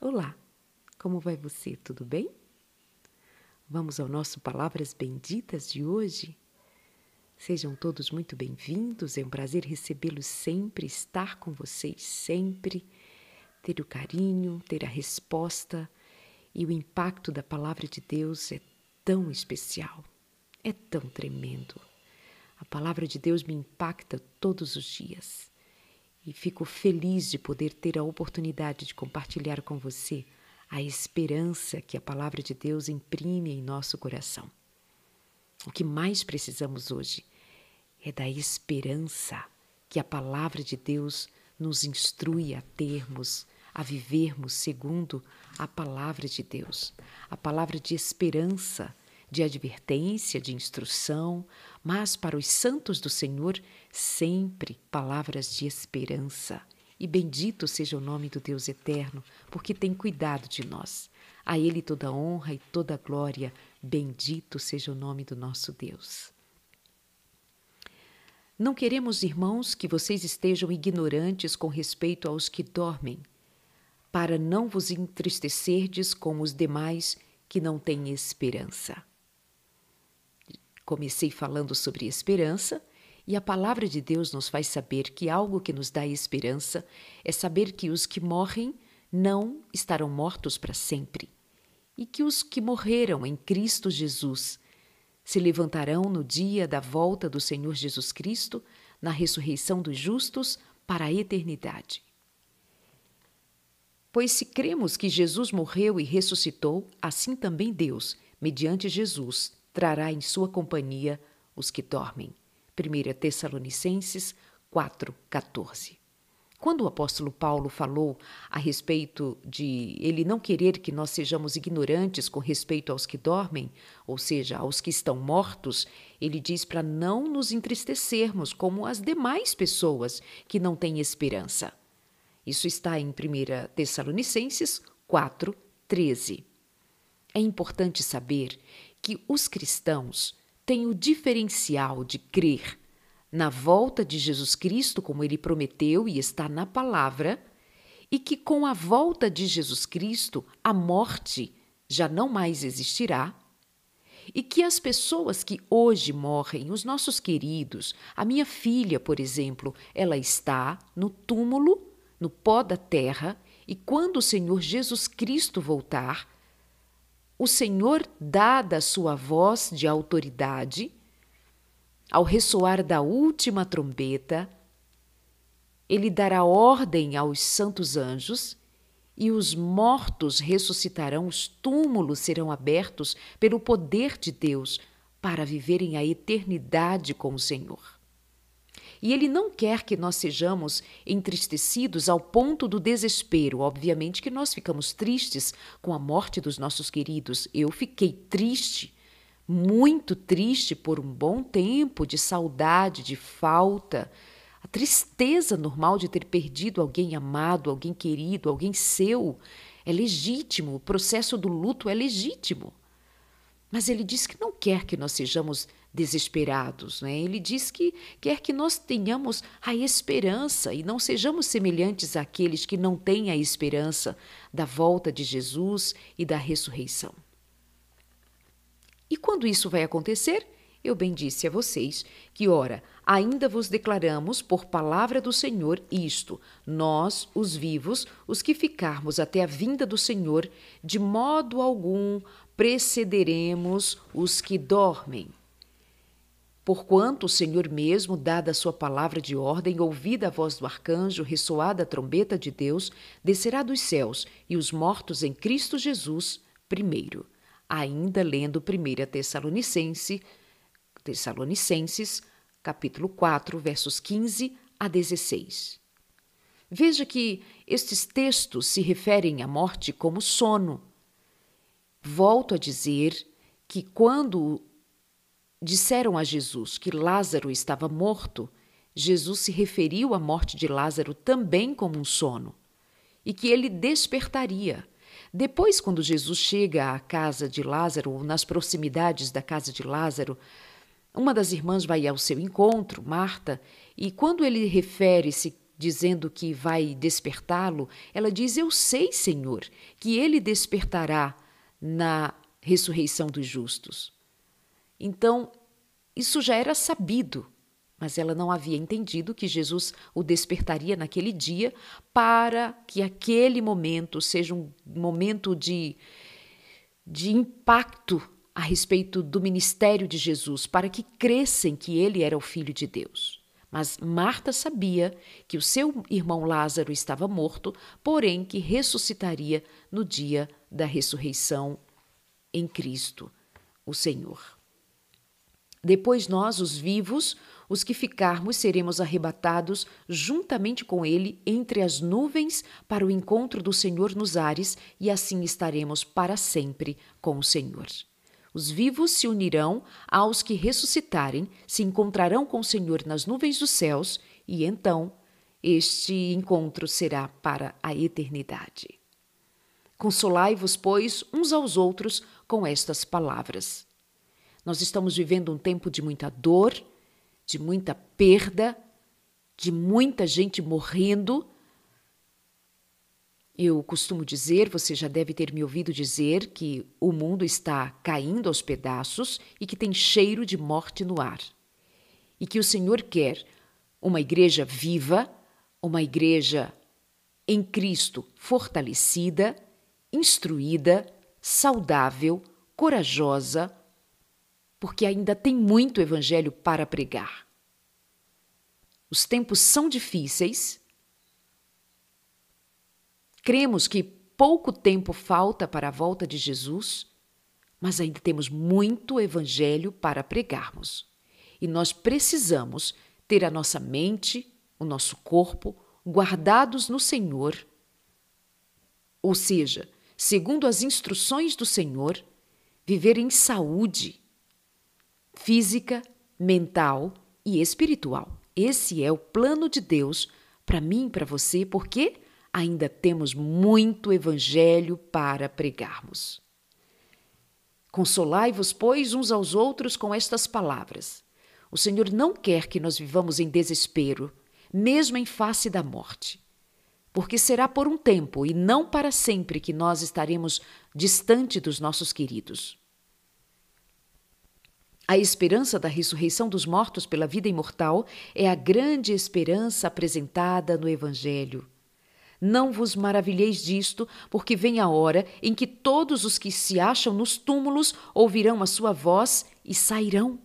Olá, como vai você? Tudo bem? Vamos ao nosso Palavras Benditas de hoje? Sejam todos muito bem-vindos, é um prazer recebê-los sempre, estar com vocês sempre, ter o carinho, ter a resposta e o impacto da Palavra de Deus é tão especial, é tão tremendo. A Palavra de Deus me impacta todos os dias e fico feliz de poder ter a oportunidade de compartilhar com você a esperança que a palavra de Deus imprime em nosso coração. O que mais precisamos hoje é da esperança que a palavra de Deus nos instrui a termos, a vivermos segundo a palavra de Deus, a palavra de esperança de advertência, de instrução, mas para os santos do Senhor, sempre palavras de esperança. E bendito seja o nome do Deus eterno, porque tem cuidado de nós. A Ele toda honra e toda glória. Bendito seja o nome do nosso Deus. Não queremos, irmãos, que vocês estejam ignorantes com respeito aos que dormem, para não vos entristecerdes como os demais que não têm esperança. Comecei falando sobre esperança, e a palavra de Deus nos faz saber que algo que nos dá esperança é saber que os que morrem não estarão mortos para sempre, e que os que morreram em Cristo Jesus se levantarão no dia da volta do Senhor Jesus Cristo, na ressurreição dos justos, para a eternidade. Pois se cremos que Jesus morreu e ressuscitou, assim também Deus, mediante Jesus, trará em sua companhia os que dormem. 1 Tessalonicenses 4:14. Quando o apóstolo Paulo falou a respeito de ele não querer que nós sejamos ignorantes com respeito aos que dormem, ou seja, aos que estão mortos, ele diz para não nos entristecermos como as demais pessoas que não têm esperança. Isso está em 1 Tessalonicenses 4:13. É importante saber que os cristãos têm o diferencial de crer na volta de Jesus Cristo, como ele prometeu e está na palavra, e que com a volta de Jesus Cristo a morte já não mais existirá, e que as pessoas que hoje morrem, os nossos queridos, a minha filha, por exemplo, ela está no túmulo, no pó da terra, e quando o Senhor Jesus Cristo voltar, o Senhor, dada a sua voz de autoridade, ao ressoar da última trombeta, ele dará ordem aos santos anjos e os mortos ressuscitarão, os túmulos serão abertos pelo poder de Deus para viverem a eternidade com o Senhor. E ele não quer que nós sejamos entristecidos ao ponto do desespero. Obviamente que nós ficamos tristes com a morte dos nossos queridos. Eu fiquei triste, muito triste por um bom tempo, de saudade, de falta. A tristeza normal de ter perdido alguém amado, alguém querido, alguém seu. É legítimo, o processo do luto é legítimo. Mas ele diz que não quer que nós sejamos desesperados. Né? Ele diz que quer que nós tenhamos a esperança e não sejamos semelhantes àqueles que não têm a esperança da volta de Jesus e da ressurreição. E quando isso vai acontecer? Eu bem disse a vocês que, ora, ainda vos declaramos por palavra do Senhor isto: nós, os vivos, os que ficarmos até a vinda do Senhor, de modo algum precederemos os que dormem. Porquanto o Senhor mesmo, dada a sua palavra de ordem, ouvida a voz do arcanjo, ressoada a trombeta de Deus, descerá dos céus, e os mortos em Cristo Jesus, primeiro. Ainda lendo 1 Tessalonicense, Tessalonicenses, capítulo 4, versos 15 a 16. Veja que estes textos se referem à morte como sono. Volto a dizer que quando disseram a Jesus que Lázaro estava morto, Jesus se referiu à morte de Lázaro também como um sono e que ele despertaria. Depois, quando Jesus chega à casa de Lázaro, ou nas proximidades da casa de Lázaro, uma das irmãs vai ao seu encontro, Marta, e quando ele refere-se dizendo que vai despertá-lo, ela diz: Eu sei, Senhor, que ele despertará na ressurreição dos justos. Então, isso já era sabido, mas ela não havia entendido que Jesus o despertaria naquele dia para que aquele momento seja um momento de, de impacto a respeito do ministério de Jesus, para que crescem que ele era o Filho de Deus. Mas Marta sabia que o seu irmão Lázaro estava morto, porém que ressuscitaria no dia da ressurreição em Cristo, o Senhor. Depois nós, os vivos, os que ficarmos, seremos arrebatados juntamente com ele entre as nuvens para o encontro do Senhor nos ares, e assim estaremos para sempre com o Senhor. Os vivos se unirão aos que ressuscitarem, se encontrarão com o Senhor nas nuvens dos céus, e então este encontro será para a eternidade. Consolai-vos, pois, uns aos outros com estas palavras. Nós estamos vivendo um tempo de muita dor, de muita perda, de muita gente morrendo. Eu costumo dizer, você já deve ter me ouvido dizer, que o mundo está caindo aos pedaços e que tem cheiro de morte no ar. E que o Senhor quer uma igreja viva, uma igreja em Cristo fortalecida, instruída, saudável, corajosa, porque ainda tem muito evangelho para pregar. Os tempos são difíceis. Cremos que pouco tempo falta para a volta de Jesus, mas ainda temos muito evangelho para pregarmos. E nós precisamos ter a nossa mente, o nosso corpo guardados no Senhor, ou seja, segundo as instruções do Senhor, viver em saúde física, mental e espiritual. Esse é o plano de Deus para mim e para você, porque ainda temos muito evangelho para pregarmos. Consolai-vos, pois, uns aos outros com estas palavras. O Senhor não quer que nós vivamos em desespero, mesmo em face da morte. Porque será por um tempo e não para sempre que nós estaremos distante dos nossos queridos. A esperança da ressurreição dos mortos pela vida imortal é a grande esperança apresentada no Evangelho. Não vos maravilheis disto, porque vem a hora em que todos os que se acham nos túmulos ouvirão a sua voz e sairão.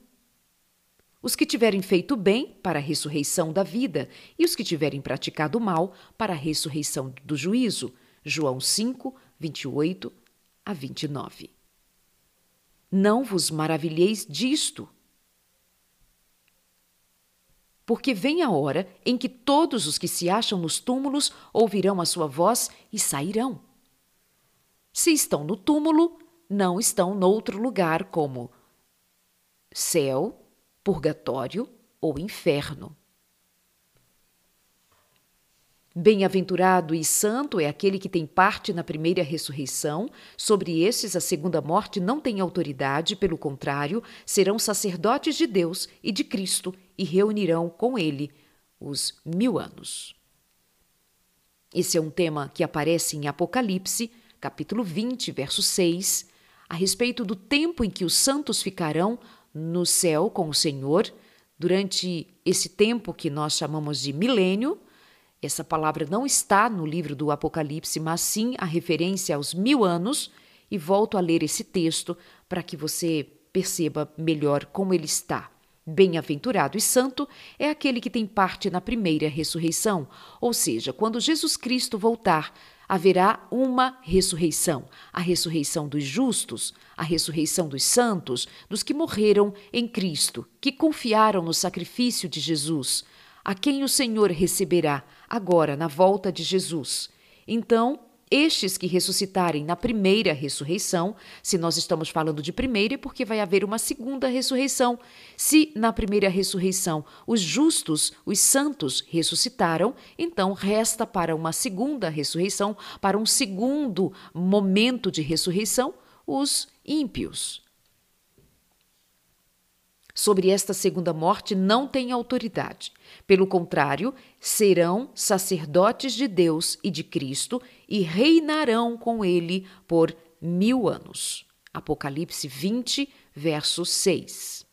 Os que tiverem feito bem para a ressurreição da vida, e os que tiverem praticado mal para a ressurreição do juízo. João 5, 28 a 29. Não vos maravilheis disto. Porque vem a hora em que todos os que se acham nos túmulos ouvirão a sua voz e sairão. Se estão no túmulo, não estão noutro lugar como céu, purgatório ou inferno. Bem-aventurado e santo é aquele que tem parte na primeira ressurreição. Sobre estes, a segunda morte não tem autoridade, pelo contrário, serão sacerdotes de Deus e de Cristo e reunirão com ele os mil anos. Esse é um tema que aparece em Apocalipse, capítulo 20, verso 6, a respeito do tempo em que os santos ficarão no céu com o Senhor, durante esse tempo que nós chamamos de milênio essa palavra não está no livro do Apocalipse, mas sim a referência aos mil anos, e volto a ler esse texto para que você perceba melhor como ele está. Bem-aventurado e santo é aquele que tem parte na primeira ressurreição, ou seja, quando Jesus Cristo voltar, haverá uma ressurreição: a ressurreição dos justos, a ressurreição dos santos, dos que morreram em Cristo, que confiaram no sacrifício de Jesus, a quem o Senhor receberá agora na volta de Jesus. Então, estes que ressuscitarem na primeira ressurreição, se nós estamos falando de primeira, é porque vai haver uma segunda ressurreição. Se na primeira ressurreição os justos, os santos, ressuscitaram, então resta para uma segunda ressurreição, para um segundo momento de ressurreição, os ímpios. Sobre esta segunda morte não têm autoridade. Pelo contrário, serão sacerdotes de Deus e de Cristo e reinarão com ele por mil anos. Apocalipse 20, verso 6.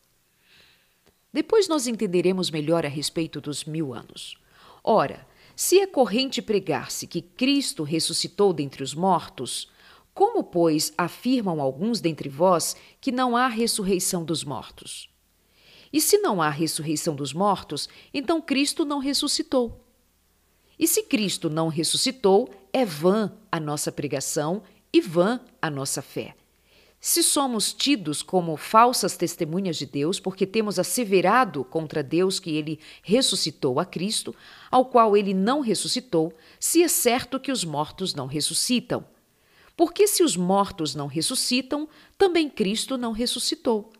Depois nós entenderemos melhor a respeito dos mil anos. Ora, se é corrente pregar-se que Cristo ressuscitou dentre os mortos, como, pois, afirmam alguns dentre vós que não há ressurreição dos mortos? E se não há ressurreição dos mortos, então Cristo não ressuscitou. E se Cristo não ressuscitou, é vã a nossa pregação e vã a nossa fé. Se somos tidos como falsas testemunhas de Deus, porque temos asseverado contra Deus que ele ressuscitou a Cristo, ao qual ele não ressuscitou, se é certo que os mortos não ressuscitam. Porque se os mortos não ressuscitam, também Cristo não ressuscitou.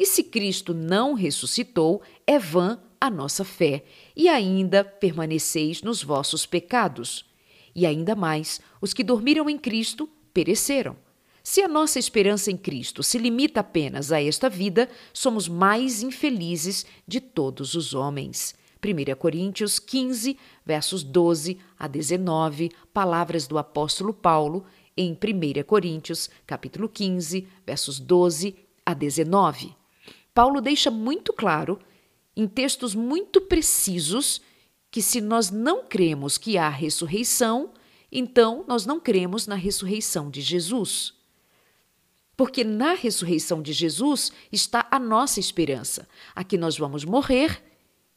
E se Cristo não ressuscitou, é vã a nossa fé, e ainda permaneceis nos vossos pecados. E ainda mais, os que dormiram em Cristo pereceram. Se a nossa esperança em Cristo se limita apenas a esta vida, somos mais infelizes de todos os homens. 1 Coríntios 15, versos 12 a 19, palavras do apóstolo Paulo em 1 Coríntios, capítulo 15, versos 12 a 19. Paulo deixa muito claro, em textos muito precisos, que se nós não cremos que há ressurreição, então nós não cremos na ressurreição de Jesus. Porque na ressurreição de Jesus está a nossa esperança, a que nós vamos morrer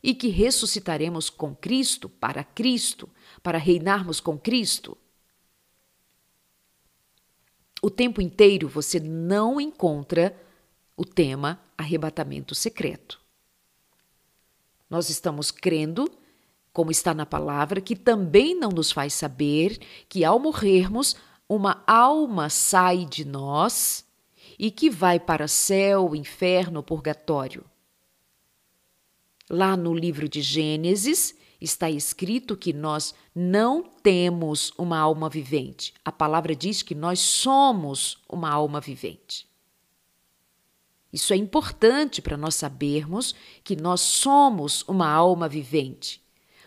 e que ressuscitaremos com Cristo, para Cristo, para reinarmos com Cristo. O tempo inteiro você não encontra o tema arrebatamento secreto. Nós estamos crendo como está na palavra, que também não nos faz saber que ao morrermos, uma alma sai de nós e que vai para céu, inferno, purgatório. Lá no livro de Gênesis está escrito que nós não temos uma alma vivente. A palavra diz que nós somos uma alma vivente. Isso é importante para nós sabermos que nós somos uma alma vivente.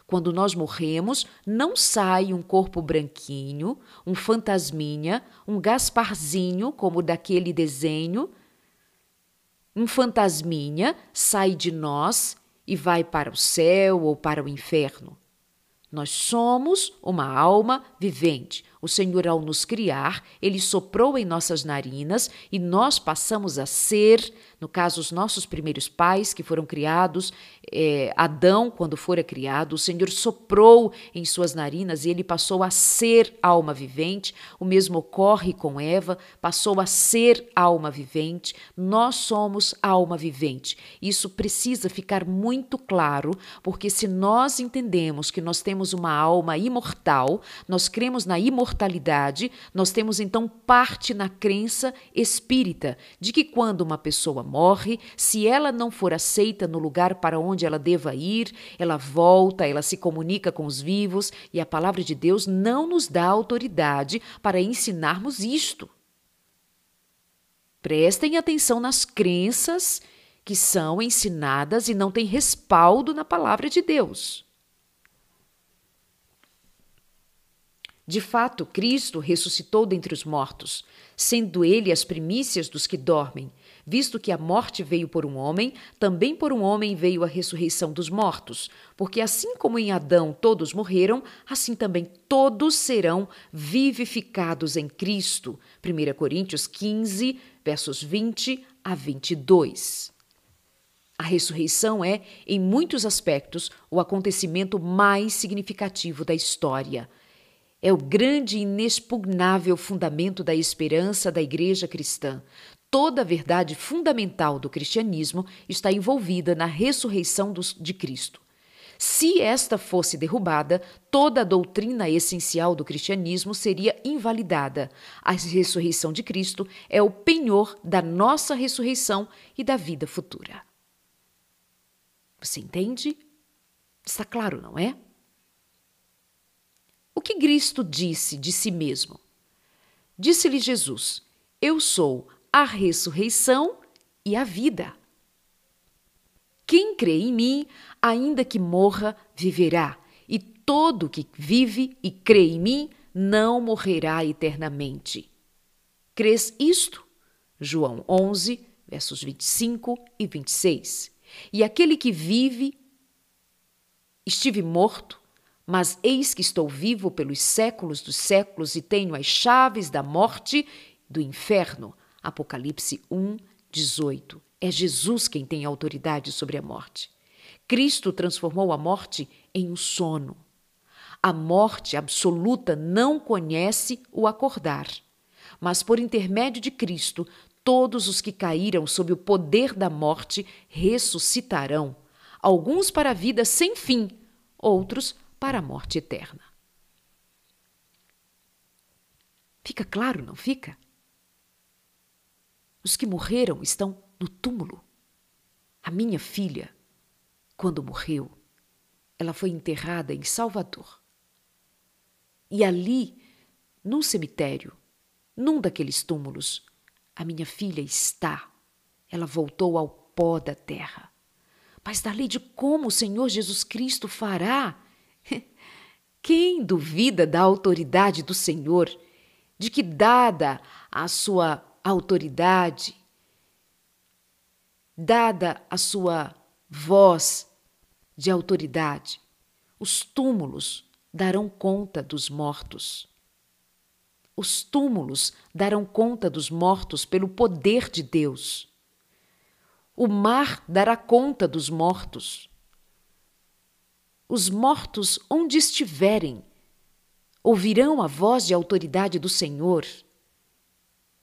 Quando nós morremos, não sai um corpo branquinho, um fantasminha, um Gasparzinho, como daquele desenho. Um fantasminha sai de nós e vai para o céu ou para o inferno. Nós somos uma alma vivente, o Senhor, ao nos criar, ele soprou em nossas narinas e nós passamos a ser, no caso, os nossos primeiros pais que foram criados, é, Adão, quando fora criado, o Senhor soprou em suas narinas e ele passou a ser alma vivente. O mesmo ocorre com Eva, passou a ser alma vivente. Nós somos alma vivente. Isso precisa ficar muito claro, porque se nós entendemos que nós temos uma alma imortal, nós cremos na imortalidade nós temos então parte na crença espírita de que quando uma pessoa morre, se ela não for aceita no lugar para onde ela deva ir, ela volta, ela se comunica com os vivos e a palavra de Deus não nos dá autoridade para ensinarmos isto. Prestem atenção nas crenças que são ensinadas e não têm respaldo na palavra de Deus. De fato, Cristo ressuscitou dentre os mortos, sendo ele as primícias dos que dormem. Visto que a morte veio por um homem, também por um homem veio a ressurreição dos mortos. Porque assim como em Adão todos morreram, assim também todos serão vivificados em Cristo. 1 Coríntios 15, versos 20 a 22. A ressurreição é, em muitos aspectos, o acontecimento mais significativo da história é o grande e inexpugnável fundamento da esperança da Igreja cristã. Toda a verdade fundamental do cristianismo está envolvida na ressurreição de Cristo. Se esta fosse derrubada, toda a doutrina essencial do cristianismo seria invalidada. A ressurreição de Cristo é o penhor da nossa ressurreição e da vida futura. Você entende? Está claro, não é? O que Cristo disse de si mesmo? Disse-lhe Jesus: Eu sou a ressurreição e a vida. Quem crê em mim, ainda que morra, viverá. E todo que vive e crê em mim não morrerá eternamente. Crês isto? João 11, versos 25 e 26. E aquele que vive, estive morto, mas eis que estou vivo pelos séculos dos séculos e tenho as chaves da morte do inferno. Apocalipse 1, 18. É Jesus quem tem autoridade sobre a morte. Cristo transformou a morte em um sono. A morte absoluta não conhece o acordar, mas por intermédio de Cristo, todos os que caíram sob o poder da morte ressuscitarão, alguns para a vida sem fim, outros para a morte eterna. Fica claro, não fica? Os que morreram estão no túmulo. A minha filha, quando morreu, ela foi enterrada em Salvador. E ali, num cemitério, num daqueles túmulos, a minha filha está. Ela voltou ao pó da terra. Mas da lei de como o Senhor Jesus Cristo fará? Quem duvida da autoridade do Senhor, de que, dada a sua autoridade, dada a sua voz de autoridade, os túmulos darão conta dos mortos. Os túmulos darão conta dos mortos pelo poder de Deus. O mar dará conta dos mortos. Os mortos, onde estiverem, ouvirão a voz de autoridade do Senhor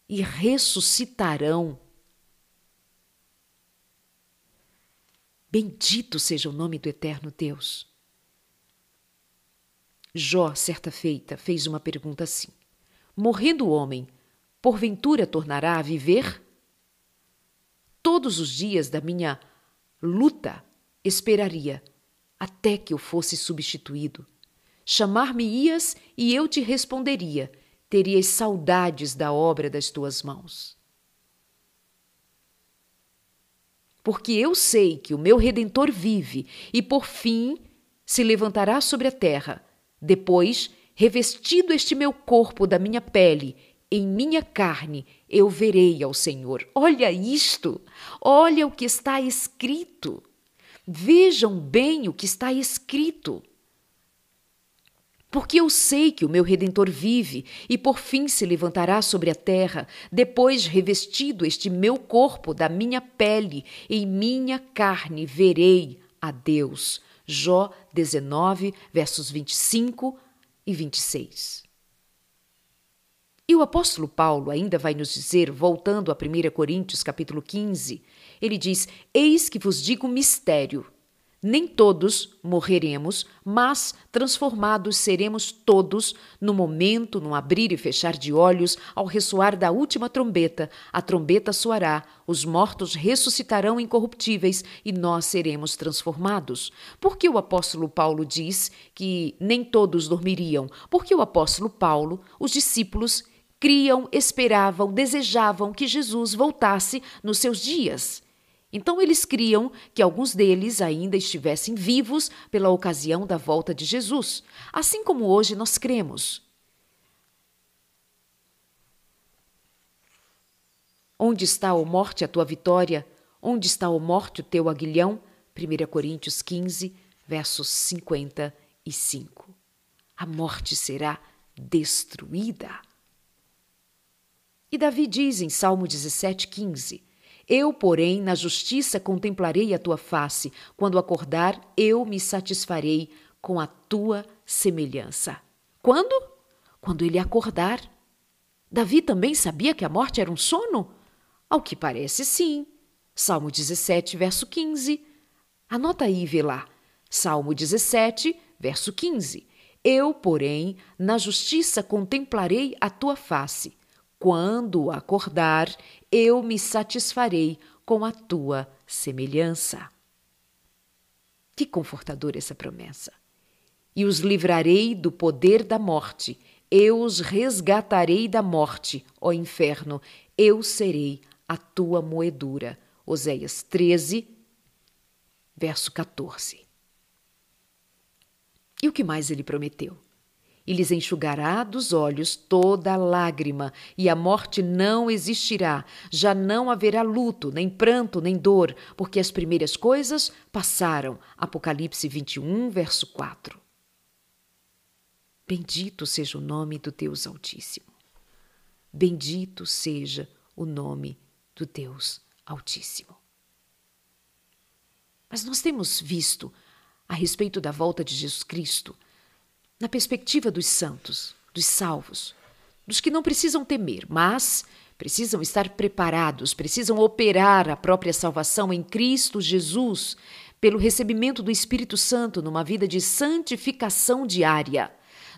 e ressuscitarão Bendito seja o nome do eterno Deus. Jó, certa feita, fez uma pergunta assim: Morrendo o homem, porventura tornará a viver? Todos os dias da minha luta esperaria até que eu fosse substituído. Chamar-me-ias e eu te responderia, terias saudades da obra das tuas mãos. porque eu sei que o meu redentor vive e por fim se levantará sobre a terra. Depois, revestido este meu corpo da minha pele, em minha carne, eu verei ao Senhor. Olha isto! Olha o que está escrito. Vejam bem o que está escrito porque eu sei que o meu redentor vive e por fim se levantará sobre a terra, depois revestido este meu corpo da minha pele, em minha carne verei a Deus. Jó 19, versos 25 e 26. E o apóstolo Paulo ainda vai nos dizer, voltando a 1 Coríntios capítulo 15, ele diz: Eis que vos digo mistério. Nem todos morreremos, mas transformados seremos todos no momento, no abrir e fechar de olhos, ao ressoar da última trombeta. A trombeta soará, os mortos ressuscitarão incorruptíveis e nós seremos transformados. Por que o apóstolo Paulo diz que nem todos dormiriam? Porque o apóstolo Paulo, os discípulos, criam, esperavam, desejavam que Jesus voltasse nos seus dias. Então eles criam que alguns deles ainda estivessem vivos pela ocasião da volta de Jesus, assim como hoje nós cremos. Onde está, a morte, a tua vitória? Onde está, a morte, o teu aguilhão? 1 Coríntios 15, versos 55. A morte será destruída. E Davi diz em Salmo 17, 15: eu, porém, na justiça contemplarei a tua face. Quando acordar, eu me satisfarei com a tua semelhança. Quando? Quando ele acordar. Davi também sabia que a morte era um sono? Ao que parece, sim. Salmo 17, verso 15. Anota aí e vê lá. Salmo 17, verso 15. Eu, porém, na justiça contemplarei a tua face. Quando acordar, eu me satisfarei com a tua semelhança. Que confortadora essa promessa! E os livrarei do poder da morte, eu os resgatarei da morte, ó inferno, eu serei a tua moedura. Oséias 13, verso 14. E o que mais ele prometeu? E lhes enxugará dos olhos toda lágrima, e a morte não existirá. Já não haverá luto, nem pranto, nem dor, porque as primeiras coisas passaram. Apocalipse 21, verso 4. Bendito seja o nome do Deus Altíssimo. Bendito seja o nome do Deus Altíssimo. Mas nós temos visto a respeito da volta de Jesus Cristo, na perspectiva dos santos, dos salvos, dos que não precisam temer, mas precisam estar preparados, precisam operar a própria salvação em Cristo Jesus, pelo recebimento do Espírito Santo numa vida de santificação diária,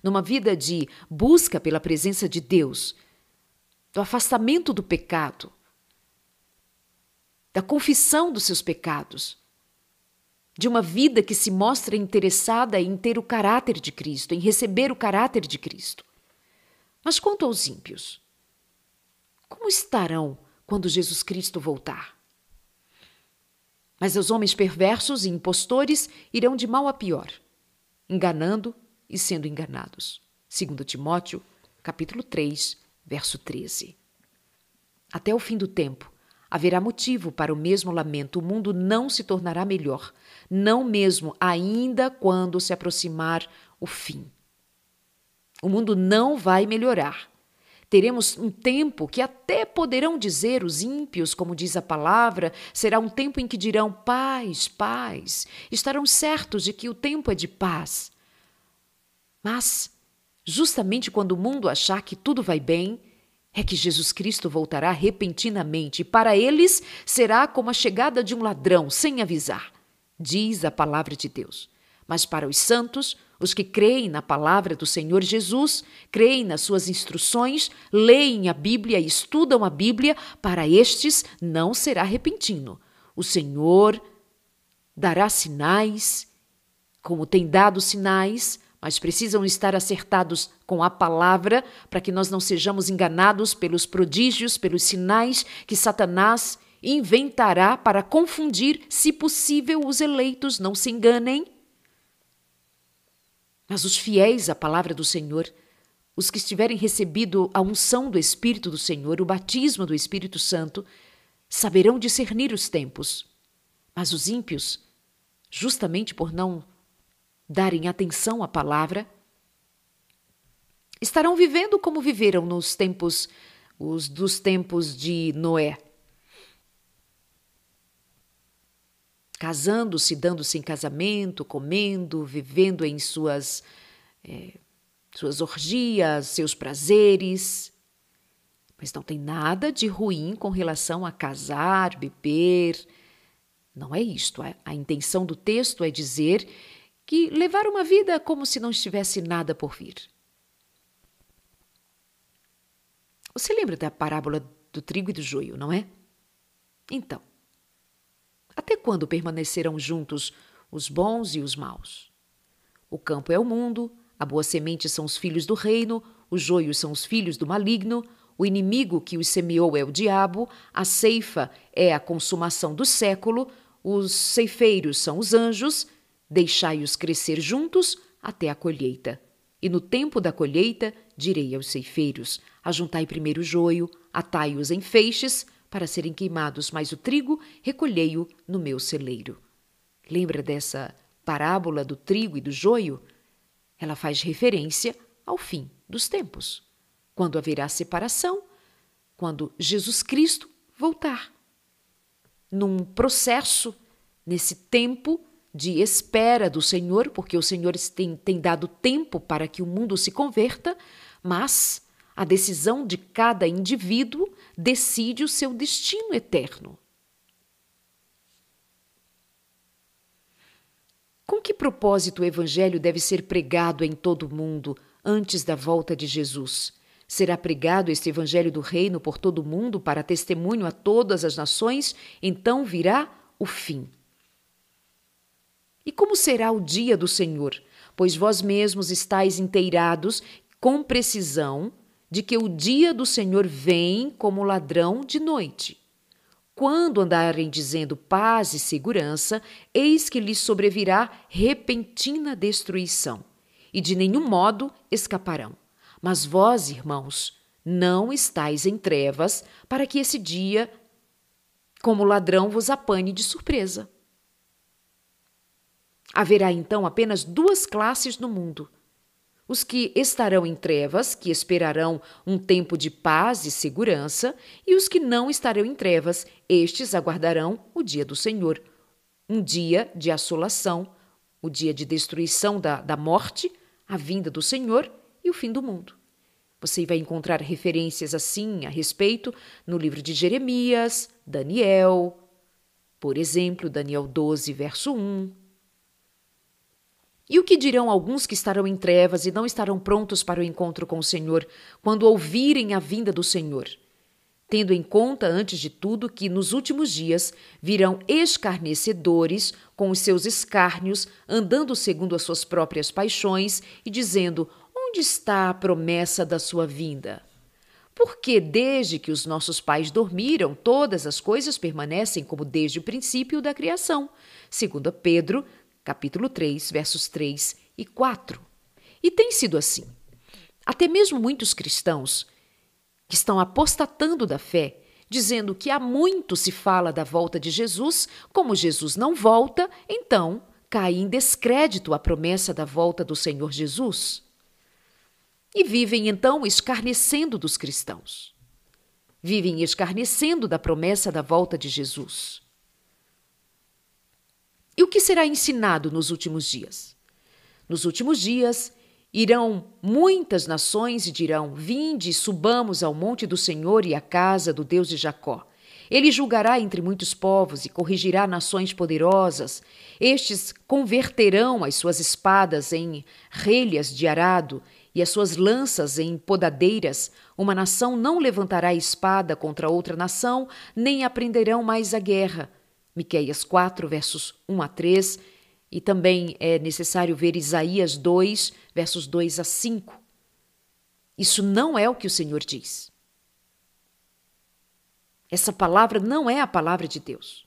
numa vida de busca pela presença de Deus, do afastamento do pecado, da confissão dos seus pecados de uma vida que se mostra interessada em ter o caráter de Cristo, em receber o caráter de Cristo. Mas quanto aos ímpios, como estarão quando Jesus Cristo voltar? Mas os homens perversos e impostores irão de mal a pior, enganando e sendo enganados. 2 Timóteo, capítulo 3, verso 13. Até o fim do tempo, haverá motivo para o mesmo lamento. O mundo não se tornará melhor, não mesmo ainda quando se aproximar o fim. O mundo não vai melhorar. Teremos um tempo que até poderão dizer os ímpios, como diz a palavra, será um tempo em que dirão paz, paz. Estarão certos de que o tempo é de paz. Mas, justamente quando o mundo achar que tudo vai bem, é que Jesus Cristo voltará repentinamente e para eles será como a chegada de um ladrão sem avisar, diz a palavra de Deus. Mas para os santos, os que creem na palavra do Senhor Jesus, creem nas suas instruções, leem a Bíblia e estudam a Bíblia, para estes não será repentino. O Senhor dará sinais, como tem dado sinais, mas precisam estar acertados com a palavra para que nós não sejamos enganados pelos prodígios, pelos sinais que Satanás inventará para confundir, se possível, os eleitos. Não se enganem. Mas os fiéis à palavra do Senhor, os que estiverem recebido a unção do Espírito do Senhor, o batismo do Espírito Santo, saberão discernir os tempos. Mas os ímpios, justamente por não darem atenção à palavra, estarão vivendo como viveram nos tempos os dos tempos de Noé. Casando-se, dando-se em casamento, comendo, vivendo em suas, é, suas orgias, seus prazeres. Mas não tem nada de ruim com relação a casar, beber. Não é isto. A, a intenção do texto é dizer que levar uma vida como se não estivesse nada por vir. Você lembra da parábola do trigo e do joio, não é? Então, até quando permanecerão juntos os bons e os maus? O campo é o mundo, a boa semente são os filhos do reino, os joios são os filhos do maligno, o inimigo que os semeou é o diabo, a ceifa é a consumação do século, os ceifeiros são os anjos, Deixai-os crescer juntos até a colheita. E no tempo da colheita, direi aos ceifeiros: Ajuntai primeiro o joio, atai-os em feixes, para serem queimados, mas o trigo recolhei-o no meu celeiro. Lembra dessa parábola do trigo e do joio? Ela faz referência ao fim dos tempos, quando haverá separação, quando Jesus Cristo voltar. Num processo, nesse tempo de espera do Senhor, porque o Senhor tem, tem dado tempo para que o mundo se converta, mas a decisão de cada indivíduo decide o seu destino eterno. Com que propósito o Evangelho deve ser pregado em todo o mundo antes da volta de Jesus? Será pregado este Evangelho do Reino por todo o mundo para testemunho a todas as nações? Então virá o fim. E como será o dia do Senhor? Pois vós mesmos estáis inteirados com precisão de que o dia do Senhor vem como ladrão de noite. Quando andarem dizendo paz e segurança, eis que lhes sobrevirá repentina destruição, e de nenhum modo escaparão. Mas vós, irmãos, não estáis em trevas, para que esse dia, como ladrão, vos apanhe de surpresa. Haverá então apenas duas classes no mundo: os que estarão em trevas, que esperarão um tempo de paz e segurança, e os que não estarão em trevas, estes aguardarão o dia do Senhor, um dia de assolação, o dia de destruição da, da morte, a vinda do Senhor e o fim do mundo. Você vai encontrar referências assim a respeito no livro de Jeremias, Daniel, por exemplo, Daniel 12, verso 1, e o que dirão alguns que estarão em trevas e não estarão prontos para o encontro com o Senhor, quando ouvirem a vinda do Senhor? Tendo em conta, antes de tudo, que nos últimos dias virão escarnecedores com os seus escárnios, andando segundo as suas próprias paixões e dizendo: Onde está a promessa da sua vinda? Porque desde que os nossos pais dormiram, todas as coisas permanecem como desde o princípio da criação. Segundo Pedro, capítulo 3, versos 3 e 4. E tem sido assim. Até mesmo muitos cristãos que estão apostatando da fé, dizendo que há muito se fala da volta de Jesus, como Jesus não volta, então cai em descrédito a promessa da volta do Senhor Jesus. E vivem então escarnecendo dos cristãos. Vivem escarnecendo da promessa da volta de Jesus. E o que será ensinado nos últimos dias? Nos últimos dias irão muitas nações e dirão: Vinde, subamos ao monte do Senhor e à casa do Deus de Jacó. Ele julgará entre muitos povos e corrigirá nações poderosas. Estes converterão as suas espadas em relhas de arado e as suas lanças em podadeiras. Uma nação não levantará espada contra outra nação, nem aprenderão mais a guerra. Miqueias 4, versos 1 a 3, e também é necessário ver Isaías 2, versos 2 a 5. Isso não é o que o Senhor diz. Essa palavra não é a palavra de Deus.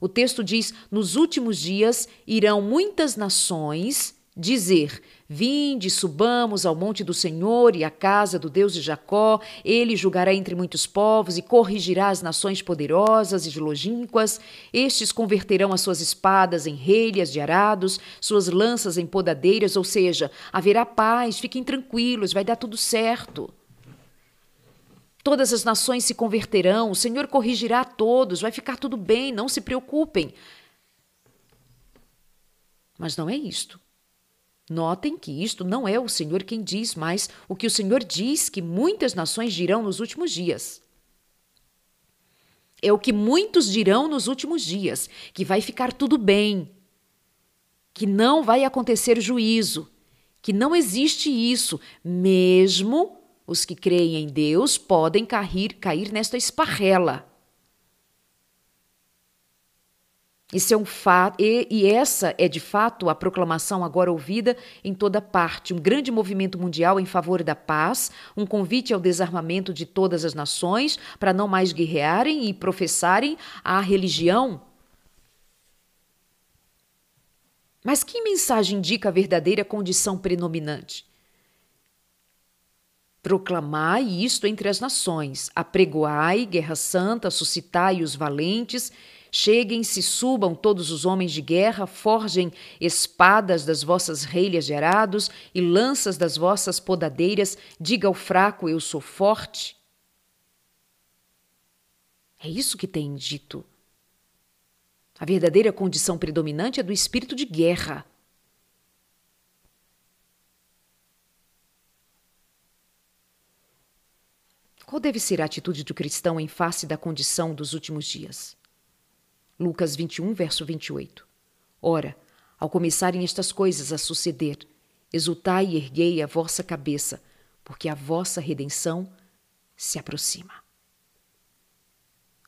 O texto diz: Nos últimos dias irão muitas nações dizer: Vinde, subamos ao monte do Senhor e à casa do Deus de Jacó. Ele julgará entre muitos povos e corrigirá as nações poderosas e longínquas. Estes converterão as suas espadas em relhas de arados, suas lanças em podadeiras, ou seja, haverá paz, fiquem tranquilos, vai dar tudo certo. Todas as nações se converterão, o Senhor corrigirá a todos, vai ficar tudo bem, não se preocupem. Mas não é isto. Notem que isto não é o Senhor quem diz, mas o que o Senhor diz que muitas nações dirão nos últimos dias. É o que muitos dirão nos últimos dias, que vai ficar tudo bem, que não vai acontecer juízo, que não existe isso, mesmo os que creem em Deus podem cair, cair nesta esparrela. Isso é um fato, e, e, essa é de fato a proclamação agora ouvida em toda parte, um grande movimento mundial em favor da paz, um convite ao desarmamento de todas as nações para não mais guerrearem e professarem a religião. Mas que mensagem indica a verdadeira condição predominante? Proclamai isto entre as nações, apregoai guerra santa, suscitai os valentes Cheguem-se, subam todos os homens de guerra, forjem espadas das vossas relhas de arados e lanças das vossas podadeiras, diga ao fraco: Eu sou forte. É isso que tem dito. A verdadeira condição predominante é do espírito de guerra. Qual deve ser a atitude do cristão em face da condição dos últimos dias? Lucas 21, verso 28. Ora, ao começarem estas coisas a suceder, exultai e erguei a vossa cabeça, porque a vossa redenção se aproxima.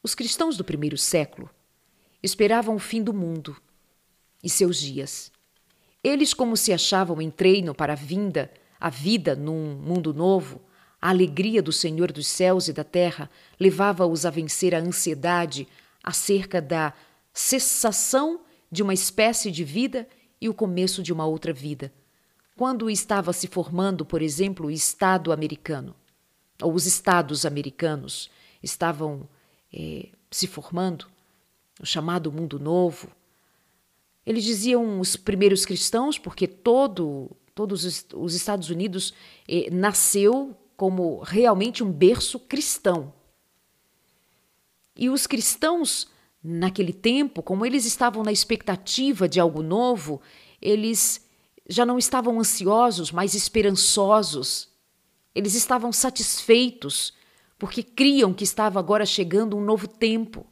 Os cristãos do primeiro século esperavam o fim do mundo e seus dias. Eles, como se achavam em treino para a vinda, a vida num mundo novo, A alegria do Senhor dos céus e da terra levava-os a vencer a ansiedade acerca da cessação de uma espécie de vida e o começo de uma outra vida. Quando estava se formando, por exemplo, o Estado americano, ou os Estados americanos estavam eh, se formando, o chamado Mundo Novo, eles diziam os primeiros cristãos, porque todo, todos os Estados Unidos eh, nasceu como realmente um berço cristão. E os cristãos, naquele tempo, como eles estavam na expectativa de algo novo, eles já não estavam ansiosos, mas esperançosos. Eles estavam satisfeitos, porque criam que estava agora chegando um novo tempo.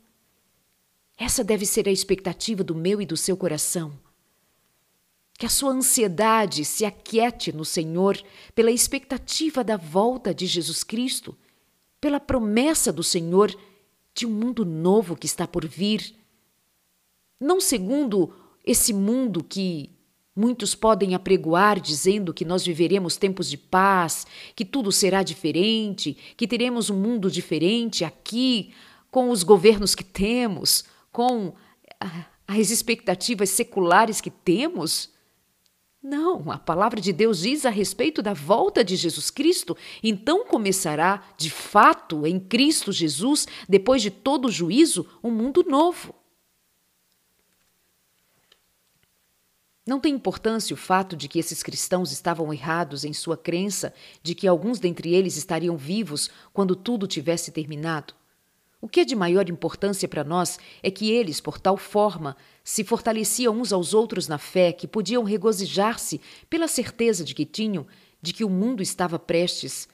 Essa deve ser a expectativa do meu e do seu coração. Que a sua ansiedade se aquiete no Senhor pela expectativa da volta de Jesus Cristo, pela promessa do Senhor de um mundo novo que está por vir. Não segundo esse mundo que muitos podem apregoar dizendo que nós viveremos tempos de paz, que tudo será diferente, que teremos um mundo diferente aqui, com os governos que temos, com as expectativas seculares que temos. Não, a palavra de Deus diz a respeito da volta de Jesus Cristo, então começará, de fato, em Cristo Jesus, depois de todo o juízo, um mundo novo. Não tem importância o fato de que esses cristãos estavam errados em sua crença de que alguns dentre eles estariam vivos quando tudo tivesse terminado. O que é de maior importância para nós é que eles, por tal forma, se fortaleciam uns aos outros na fé que podiam regozijar-se pela certeza de que tinham de que o mundo estava prestes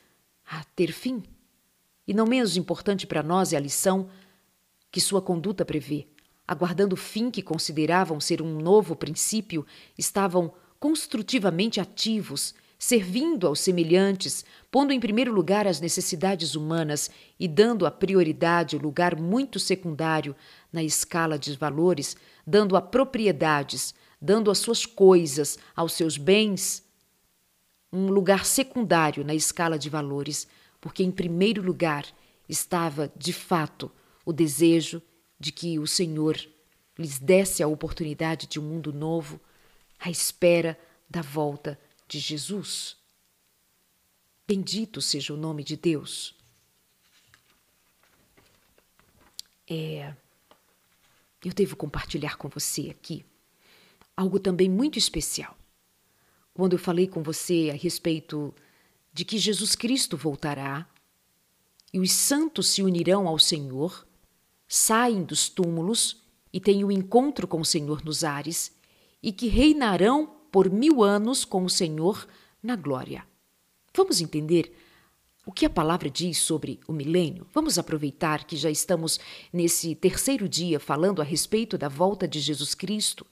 a ter fim. E não menos importante para nós é a lição que sua conduta prevê. Aguardando o fim que consideravam ser um novo princípio, estavam construtivamente ativos, servindo aos semelhantes, pondo em primeiro lugar as necessidades humanas e dando a prioridade, o lugar muito secundário na escala de valores, dando a propriedades, dando as suas coisas, aos seus bens, um lugar secundário na escala de valores, porque em primeiro lugar estava, de fato, o desejo de que o Senhor lhes desse a oportunidade de um mundo novo, à espera da volta de Jesus. Bendito seja o nome de Deus. É, eu devo compartilhar com você aqui algo também muito especial. Quando eu falei com você a respeito de que Jesus Cristo voltará e os santos se unirão ao Senhor, saem dos túmulos e têm o um encontro com o Senhor nos ares e que reinarão por mil anos com o Senhor na glória. Vamos entender o que a palavra diz sobre o milênio? Vamos aproveitar que já estamos nesse terceiro dia falando a respeito da volta de Jesus Cristo,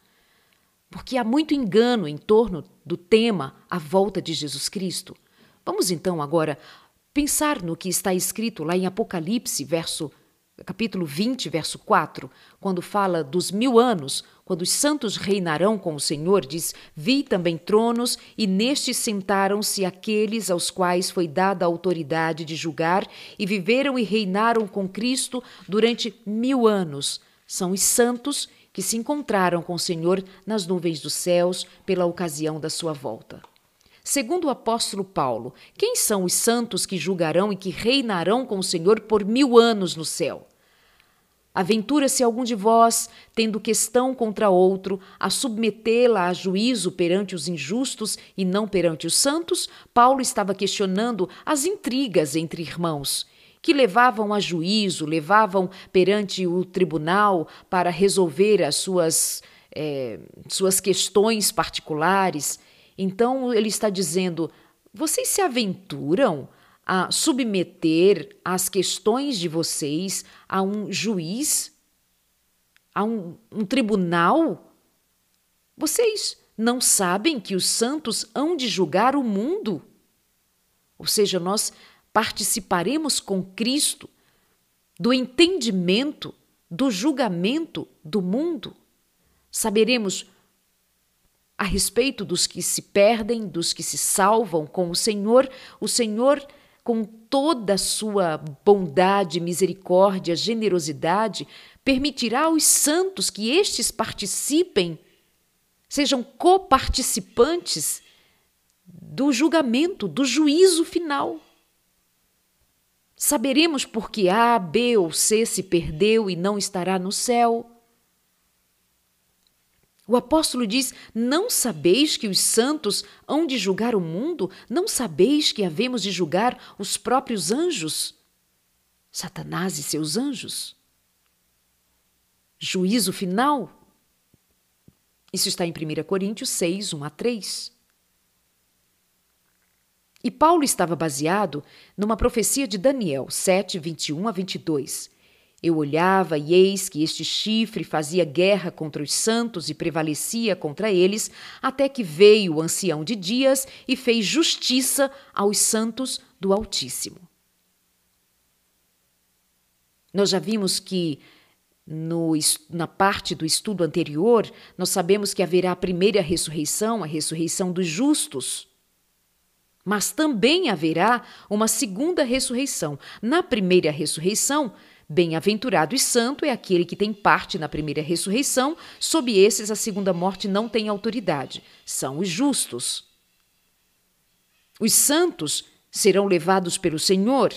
porque há muito engano em torno do tema a volta de Jesus Cristo. Vamos então agora pensar no que está escrito lá em Apocalipse, verso capítulo 20, verso 4, quando fala dos mil anos, quando os santos reinarão com o Senhor, diz: Vi também tronos, e nestes sentaram-se aqueles aos quais foi dada a autoridade de julgar, e viveram e reinaram com Cristo durante mil anos. São os santos que se encontraram com o Senhor nas nuvens dos céus pela ocasião da sua volta. Segundo o apóstolo Paulo, quem são os santos que julgarão e que reinarão com o Senhor por mil anos no céu? Aventura-se algum de vós, tendo questão contra outro, a submetê-la a juízo perante os injustos e não perante os santos? Paulo estava questionando as intrigas entre irmãos, que levavam a juízo, levavam perante o tribunal para resolver as suas, é, suas questões particulares. Então ele está dizendo: vocês se aventuram a submeter as questões de vocês a um juiz, a um, um tribunal? Vocês não sabem que os santos hão de julgar o mundo? Ou seja, nós participaremos com Cristo do entendimento, do julgamento do mundo. Saberemos a respeito dos que se perdem, dos que se salvam com o Senhor. O Senhor com toda a sua bondade, misericórdia, generosidade, permitirá aos santos que estes participem, sejam coparticipantes do julgamento, do juízo final. Saberemos por que A, B ou C se perdeu e não estará no céu. O apóstolo diz: Não sabeis que os santos hão de julgar o mundo? Não sabeis que havemos de julgar os próprios anjos? Satanás e seus anjos? Juízo final? Isso está em 1 Coríntios 6, 1 a 3. E Paulo estava baseado numa profecia de Daniel 7, 21 a 22. Eu olhava e eis que este chifre fazia guerra contra os santos e prevalecia contra eles, até que veio o ancião de dias e fez justiça aos santos do Altíssimo. Nós já vimos que no, na parte do estudo anterior, nós sabemos que haverá a primeira ressurreição, a ressurreição dos justos. Mas também haverá uma segunda ressurreição. Na primeira ressurreição, bem-aventurado e santo é aquele que tem parte na primeira ressurreição, sob esses a segunda morte não tem autoridade. São os justos. Os santos serão levados pelo Senhor.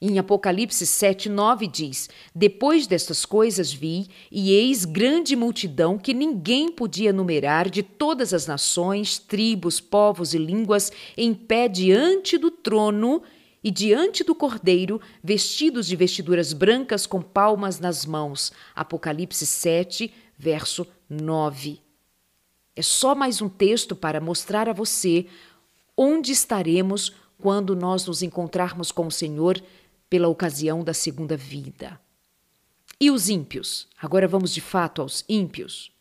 Em Apocalipse 7, 9 diz: Depois destas coisas vi, e eis grande multidão que ninguém podia numerar, de todas as nações, tribos, povos e línguas, em pé diante do trono e diante do cordeiro, vestidos de vestiduras brancas com palmas nas mãos. Apocalipse 7, verso 9. É só mais um texto para mostrar a você onde estaremos quando nós nos encontrarmos com o Senhor pela ocasião da segunda vida. E os ímpios? Agora vamos de fato aos ímpios.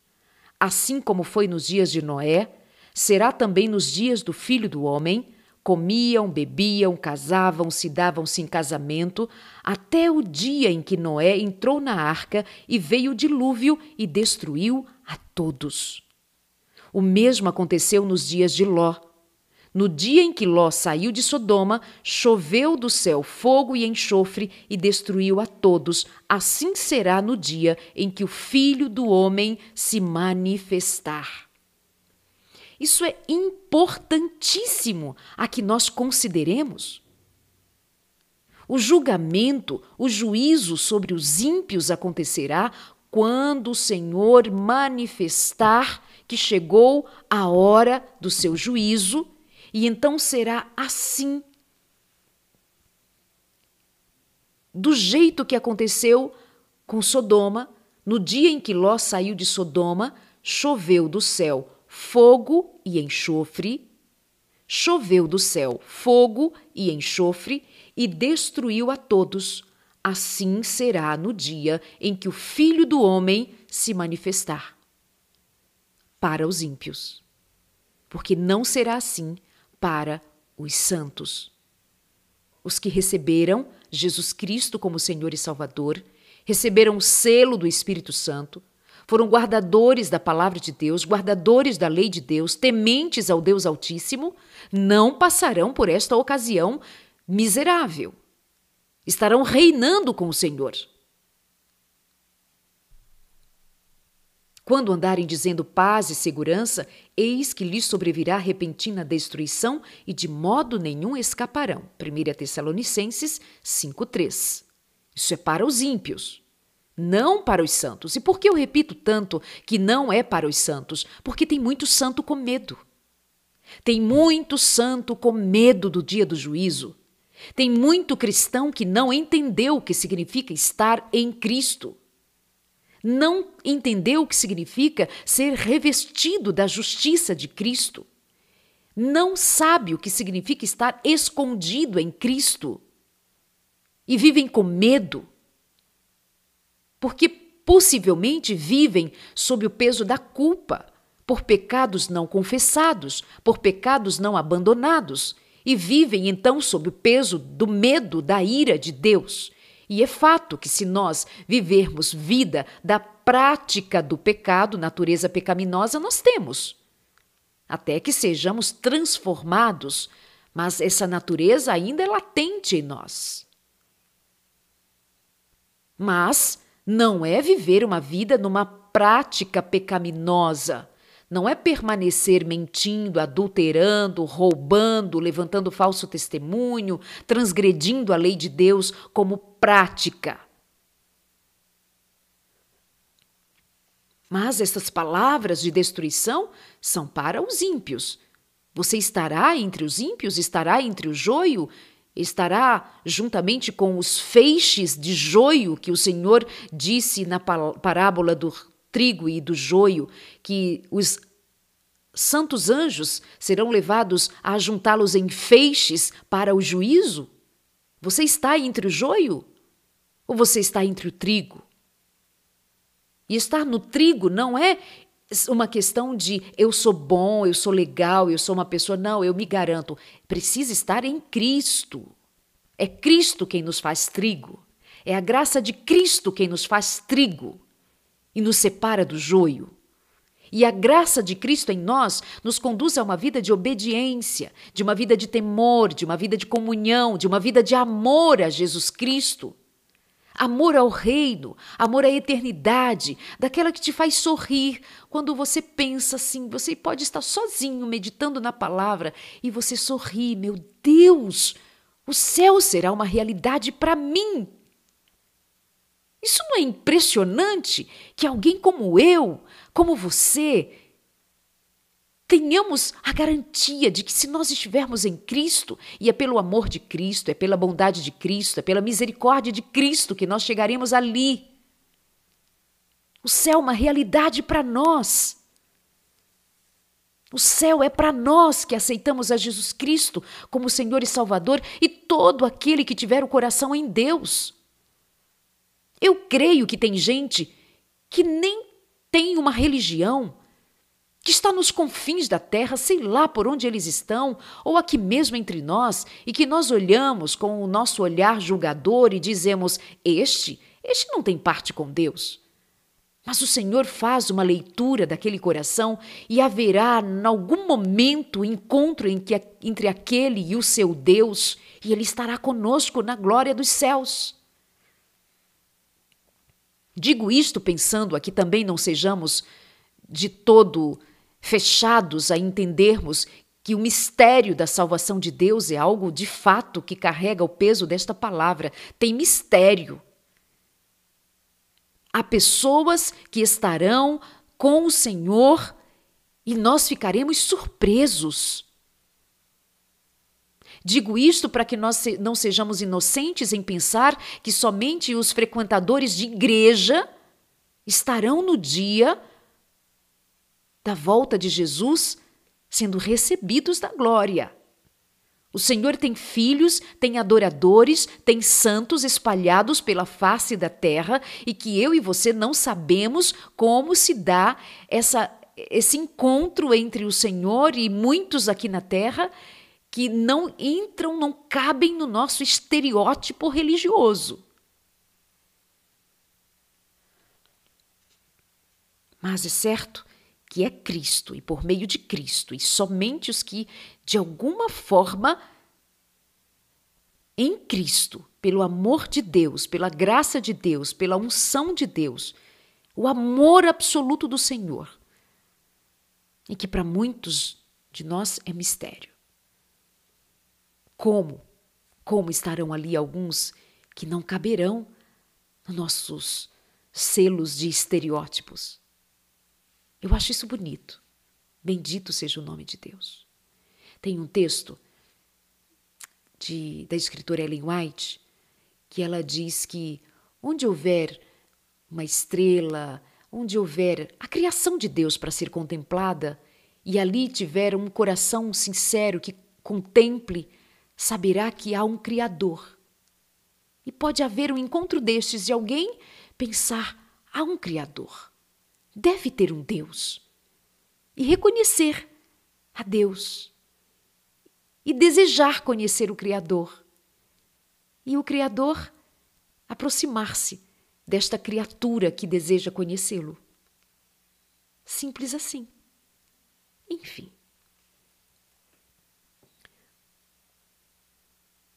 Assim como foi nos dias de Noé, será também nos dias do filho do homem. Comiam, bebiam, casavam, se davam-se em casamento, até o dia em que Noé entrou na arca e veio o dilúvio e destruiu a todos. O mesmo aconteceu nos dias de Ló. No dia em que Ló saiu de Sodoma, choveu do céu fogo e enxofre e destruiu a todos. Assim será no dia em que o Filho do Homem se manifestar. Isso é importantíssimo a que nós consideremos. O julgamento, o juízo sobre os ímpios acontecerá quando o Senhor manifestar que chegou a hora do seu juízo e então será assim. Do jeito que aconteceu com Sodoma, no dia em que Ló saiu de Sodoma, choveu do céu fogo e enxofre, choveu do céu fogo e enxofre e destruiu a todos. Assim será no dia em que o Filho do Homem se manifestar. Para os ímpios. Porque não será assim para os santos. Os que receberam Jesus Cristo como Senhor e Salvador, receberam o selo do Espírito Santo, foram guardadores da palavra de Deus, guardadores da lei de Deus, tementes ao Deus Altíssimo, não passarão por esta ocasião miserável. Estarão reinando com o Senhor. Quando andarem dizendo paz e segurança, eis que lhes sobrevirá repentina destruição e de modo nenhum escaparão. 1 Tessalonicenses 5:3. Isso é para os ímpios, não para os santos. E por que eu repito tanto que não é para os santos? Porque tem muito santo com medo. Tem muito santo com medo do dia do juízo. Tem muito cristão que não entendeu o que significa estar em Cristo não entendeu o que significa ser revestido da justiça de Cristo, não sabe o que significa estar escondido em Cristo e vivem com medo, porque possivelmente vivem sob o peso da culpa por pecados não confessados, por pecados não abandonados, e vivem então sob o peso do medo da ira de Deus e é fato que, se nós vivermos vida da prática do pecado, natureza pecaminosa, nós temos. Até que sejamos transformados mas essa natureza ainda é latente em nós. Mas não é viver uma vida numa prática pecaminosa. Não é permanecer mentindo, adulterando, roubando, levantando falso testemunho, transgredindo a lei de Deus como prática. Mas essas palavras de destruição são para os ímpios. Você estará entre os ímpios? Estará entre o joio? Estará juntamente com os feixes de joio que o Senhor disse na parábola do trigo e do joio, que os santos anjos serão levados a juntá-los em feixes para o juízo? Você está entre o joio? Ou você está entre o trigo? E estar no trigo não é uma questão de eu sou bom, eu sou legal, eu sou uma pessoa. Não, eu me garanto. Precisa estar em Cristo. É Cristo quem nos faz trigo. É a graça de Cristo quem nos faz trigo e nos separa do joio. E a graça de Cristo em nós nos conduz a uma vida de obediência, de uma vida de temor, de uma vida de comunhão, de uma vida de amor a Jesus Cristo. Amor ao reino, amor à eternidade, daquela que te faz sorrir quando você pensa assim. Você pode estar sozinho meditando na palavra e você sorri. Meu Deus, o céu será uma realidade para mim. Isso não é impressionante que alguém como eu, como você, tenhamos a garantia de que se nós estivermos em Cristo, e é pelo amor de Cristo, é pela bondade de Cristo, é pela misericórdia de Cristo que nós chegaremos ali. O céu é uma realidade para nós. O céu é para nós que aceitamos a Jesus Cristo como Senhor e Salvador e todo aquele que tiver o coração em Deus. Eu creio que tem gente que nem tem uma religião, que está nos confins da terra, sei lá por onde eles estão, ou aqui mesmo entre nós, e que nós olhamos com o nosso olhar julgador e dizemos: Este, este não tem parte com Deus. Mas o Senhor faz uma leitura daquele coração e haverá, em algum momento, encontro entre aquele e o seu Deus, e ele estará conosco na glória dos céus. Digo isto pensando a que também não sejamos de todo fechados a entendermos que o mistério da salvação de Deus é algo de fato que carrega o peso desta palavra. Tem mistério. Há pessoas que estarão com o Senhor e nós ficaremos surpresos. Digo isto para que nós não sejamos inocentes em pensar que somente os frequentadores de igreja estarão no dia da volta de Jesus sendo recebidos da glória. O Senhor tem filhos, tem adoradores, tem santos espalhados pela face da terra e que eu e você não sabemos como se dá essa, esse encontro entre o Senhor e muitos aqui na terra que não entram, não cabem no nosso estereótipo religioso. Mas é certo que é Cristo, e por meio de Cristo, e somente os que, de alguma forma, em Cristo, pelo amor de Deus, pela graça de Deus, pela unção de Deus, o amor absoluto do Senhor, e que para muitos de nós é mistério. Como? Como estarão ali alguns que não caberão nos nossos selos de estereótipos? Eu acho isso bonito. Bendito seja o nome de Deus. Tem um texto de, da escritora Ellen White que ela diz que onde houver uma estrela, onde houver a criação de Deus para ser contemplada, e ali tiver um coração sincero que contemple, saberá que há um Criador. E pode haver um encontro destes de alguém pensar: há um Criador deve ter um Deus e reconhecer a Deus e desejar conhecer o Criador. E o Criador aproximar-se desta criatura que deseja conhecê-lo. Simples assim. Enfim.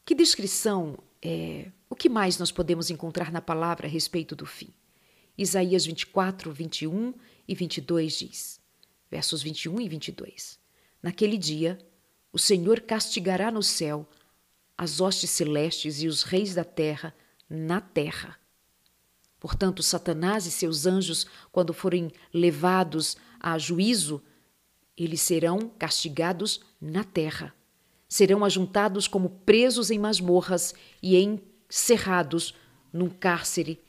Que descrição é. O que mais nós podemos encontrar na palavra a respeito do fim? Isaías 24, 21 e 22 diz, versos 21 e 22. Naquele dia, o Senhor castigará no céu as hostes celestes e os reis da terra na terra. Portanto, Satanás e seus anjos, quando forem levados a juízo, eles serão castigados na terra. Serão ajuntados como presos em masmorras e encerrados num cárcere.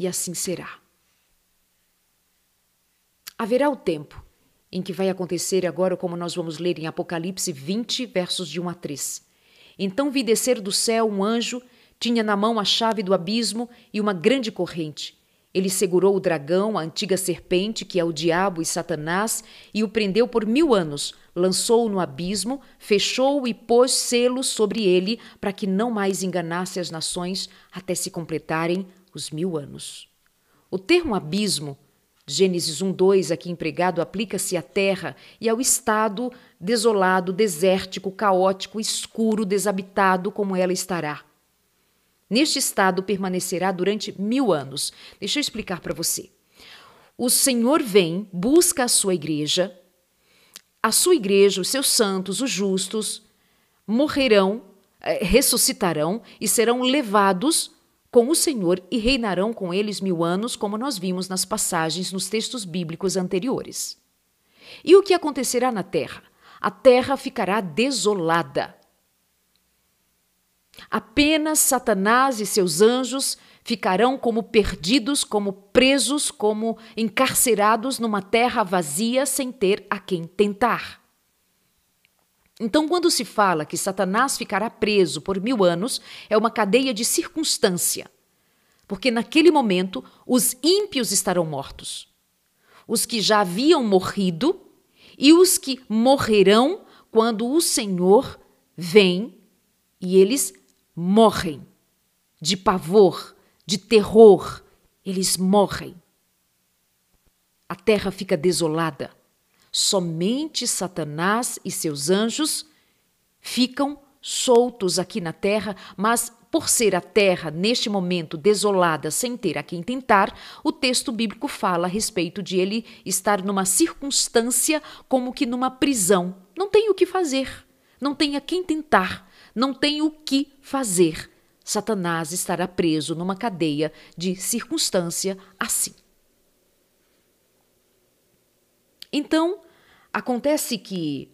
E assim será. Haverá o tempo em que vai acontecer agora, como nós vamos ler em Apocalipse 20, versos de 1 a 3. Então vi descer do céu um anjo, tinha na mão a chave do abismo e uma grande corrente. Ele segurou o dragão, a antiga serpente, que é o diabo e Satanás, e o prendeu por mil anos, lançou-o no abismo, fechou-o e pôs selos sobre ele, para que não mais enganasse as nações até se completarem os mil anos. O termo abismo Gênesis 1:2 aqui empregado aplica-se à terra e ao estado desolado, desértico, caótico, escuro, desabitado como ela estará. Neste estado permanecerá durante mil anos. Deixa eu explicar para você. O Senhor vem, busca a sua igreja, a sua igreja, os seus santos, os justos, morrerão, eh, ressuscitarão e serão levados com o Senhor e reinarão com eles mil anos, como nós vimos nas passagens nos textos bíblicos anteriores. E o que acontecerá na terra? A terra ficará desolada. Apenas Satanás e seus anjos ficarão como perdidos, como presos, como encarcerados numa terra vazia sem ter a quem tentar. Então, quando se fala que Satanás ficará preso por mil anos, é uma cadeia de circunstância. Porque naquele momento os ímpios estarão mortos. Os que já haviam morrido e os que morrerão quando o Senhor vem e eles morrem de pavor, de terror. Eles morrem. A terra fica desolada Somente Satanás e seus anjos ficam soltos aqui na terra, mas por ser a terra neste momento desolada, sem ter a quem tentar, o texto bíblico fala a respeito de ele estar numa circunstância como que numa prisão. Não tem o que fazer, não tem a quem tentar, não tem o que fazer. Satanás estará preso numa cadeia de circunstância assim. Então, acontece que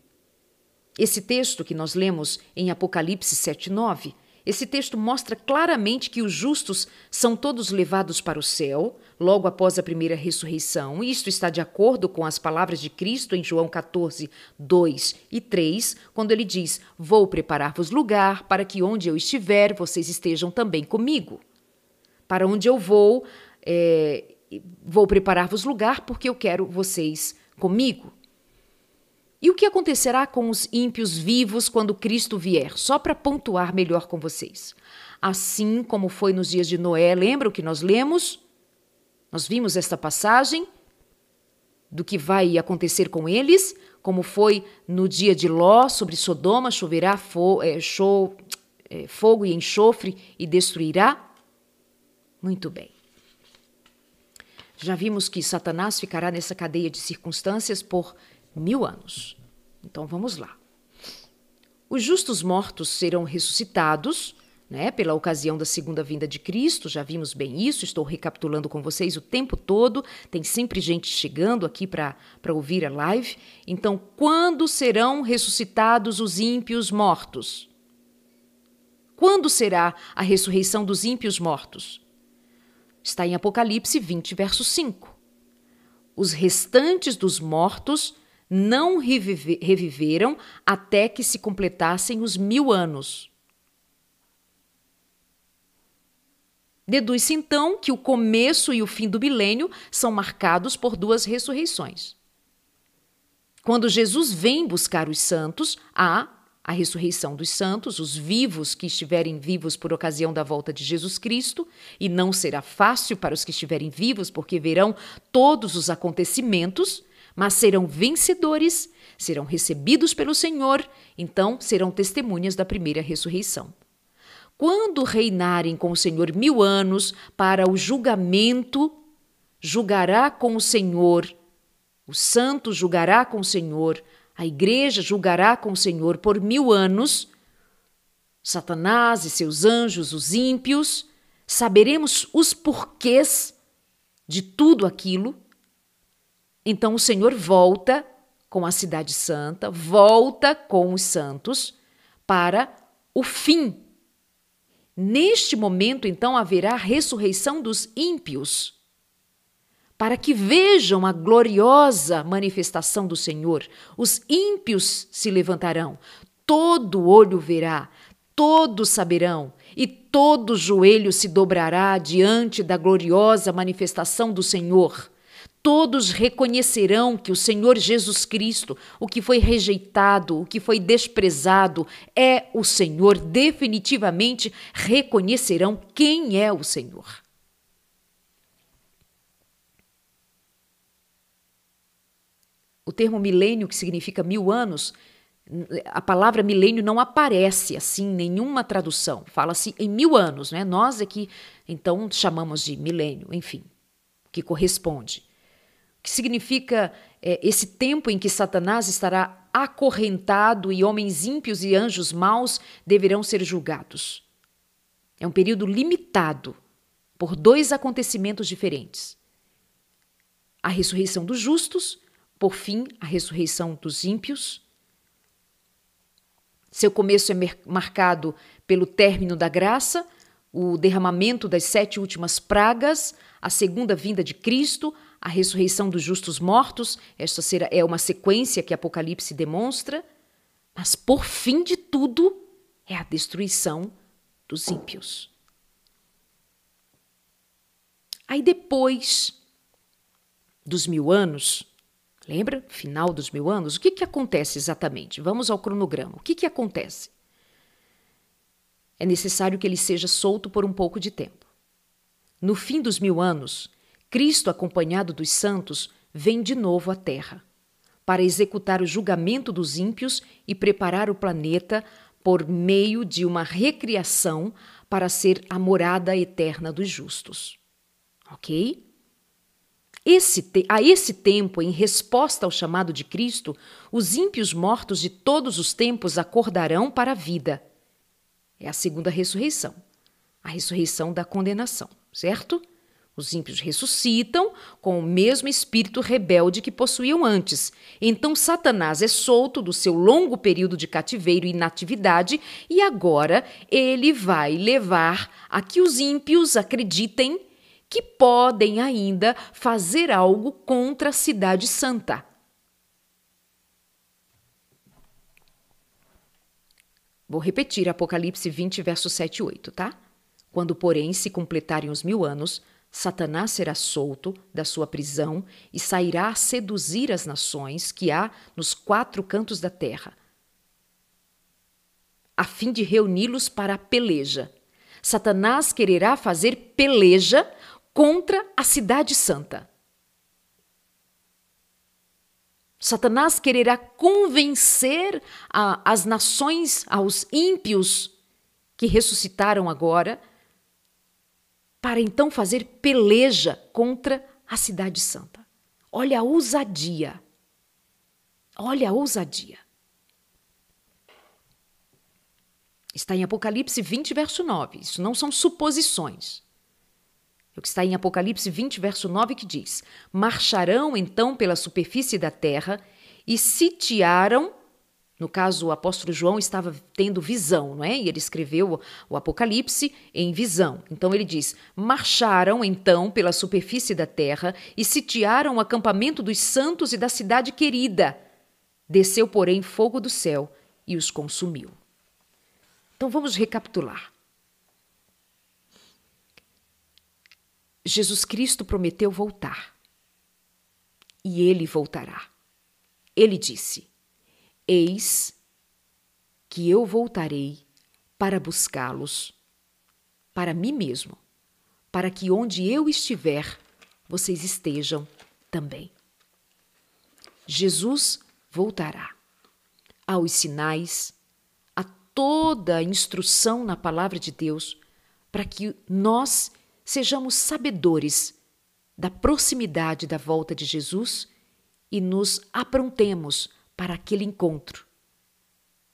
esse texto que nós lemos em Apocalipse 7:9, esse texto mostra claramente que os justos são todos levados para o céu logo após a primeira ressurreição, isto está de acordo com as palavras de Cristo em João 14, 2 e 3, quando ele diz: Vou preparar-vos lugar para que onde eu estiver vocês estejam também comigo. Para onde eu vou, é, vou preparar-vos lugar porque eu quero vocês comigo. E o que acontecerá com os ímpios vivos quando Cristo vier? Só para pontuar melhor com vocês. Assim como foi nos dias de Noé, lembra o que nós lemos? Nós vimos esta passagem do que vai acontecer com eles, como foi no dia de Ló, sobre Sodoma choverá fo é, show, é, fogo e enxofre e destruirá? Muito bem. Já vimos que Satanás ficará nessa cadeia de circunstâncias por mil anos. Então vamos lá. Os justos mortos serão ressuscitados, né, pela ocasião da segunda vinda de Cristo, já vimos bem isso, estou recapitulando com vocês o tempo todo, tem sempre gente chegando aqui para ouvir a live. Então, quando serão ressuscitados os ímpios mortos? Quando será a ressurreição dos ímpios mortos? Está em Apocalipse 20, verso 5. Os restantes dos mortos não revive, reviveram até que se completassem os mil anos. Deduz-se então que o começo e o fim do milênio são marcados por duas ressurreições. Quando Jesus vem buscar os santos, há a ressurreição dos santos, os vivos que estiverem vivos por ocasião da volta de Jesus Cristo, e não será fácil para os que estiverem vivos, porque verão todos os acontecimentos mas serão vencedores, serão recebidos pelo Senhor, então serão testemunhas da primeira ressurreição. Quando reinarem com o Senhor mil anos para o julgamento, julgará com o Senhor, o santo julgará com o Senhor, a igreja julgará com o Senhor por mil anos. Satanás e seus anjos, os ímpios, saberemos os porquês de tudo aquilo. Então o Senhor volta com a Cidade Santa, volta com os santos para o fim. Neste momento, então, haverá ressurreição dos ímpios, para que vejam a gloriosa manifestação do Senhor. Os ímpios se levantarão, todo olho verá, todos saberão, e todo joelho se dobrará diante da gloriosa manifestação do Senhor todos reconhecerão que o Senhor Jesus Cristo, o que foi rejeitado, o que foi desprezado, é o Senhor. Definitivamente reconhecerão quem é o Senhor. O termo milênio, que significa mil anos, a palavra milênio não aparece assim em nenhuma tradução. Fala-se em mil anos, né? Nós aqui, então, chamamos de milênio, enfim, que corresponde que significa é, esse tempo em que Satanás estará acorrentado e homens ímpios e anjos maus deverão ser julgados. É um período limitado por dois acontecimentos diferentes: a ressurreição dos justos, por fim, a ressurreição dos ímpios. Seu começo é marcado pelo término da graça, o derramamento das sete últimas pragas, a segunda vinda de Cristo, a ressurreição dos justos mortos, esta é uma sequência que Apocalipse demonstra, mas por fim de tudo é a destruição dos ímpios. Aí depois dos mil anos, lembra? Final dos mil anos, o que, que acontece exatamente? Vamos ao cronograma. O que, que acontece? É necessário que ele seja solto por um pouco de tempo. No fim dos mil anos, Cristo, acompanhado dos santos, vem de novo à Terra para executar o julgamento dos ímpios e preparar o planeta por meio de uma recriação para ser a morada eterna dos justos. Ok? Esse a esse tempo, em resposta ao chamado de Cristo, os ímpios mortos de todos os tempos acordarão para a vida. É a segunda ressurreição, a ressurreição da condenação, certo? Os ímpios ressuscitam com o mesmo espírito rebelde que possuíam antes. Então Satanás é solto do seu longo período de cativeiro e inatividade e agora ele vai levar a que os ímpios acreditem que podem ainda fazer algo contra a cidade santa. Vou repetir Apocalipse 20, verso 7 e 8, tá? Quando, porém, se completarem os mil anos, Satanás será solto da sua prisão e sairá a seduzir as nações que há nos quatro cantos da terra, a fim de reuni-los para a peleja. Satanás quererá fazer peleja contra a cidade santa. Satanás quererá convencer a, as nações, aos ímpios que ressuscitaram agora, para então fazer peleja contra a Cidade Santa. Olha a ousadia. Olha a ousadia. Está em Apocalipse 20, verso 9. Isso não são suposições. É o que está em Apocalipse 20, verso 9, que diz: Marcharão então pela superfície da terra e sitiaram no caso, o apóstolo João estava tendo visão, não é? E ele escreveu o Apocalipse em visão. Então ele diz: Marcharam então pela superfície da terra e sitiaram o acampamento dos santos e da cidade querida. Desceu, porém, fogo do céu e os consumiu. Então vamos recapitular. Jesus Cristo prometeu voltar. E ele voltará. Ele disse: Eis que eu voltarei para buscá-los, para mim mesmo, para que onde eu estiver, vocês estejam também. Jesus voltará. Há os sinais, a toda a instrução na palavra de Deus para que nós sejamos sabedores da proximidade da volta de Jesus e nos aprontemos para aquele encontro.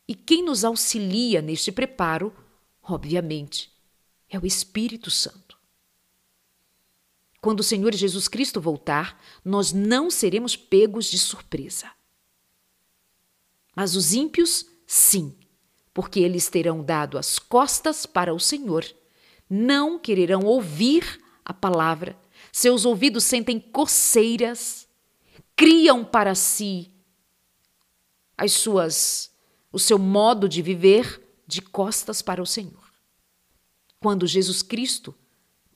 E quem nos auxilia neste preparo, obviamente, é o Espírito Santo. Quando o Senhor Jesus Cristo voltar, nós não seremos pegos de surpresa. Mas os ímpios, sim, porque eles terão dado as costas para o Senhor, não quererão ouvir a palavra, seus ouvidos sentem coceiras, criam para si as suas o seu modo de viver de costas para o Senhor. Quando Jesus Cristo,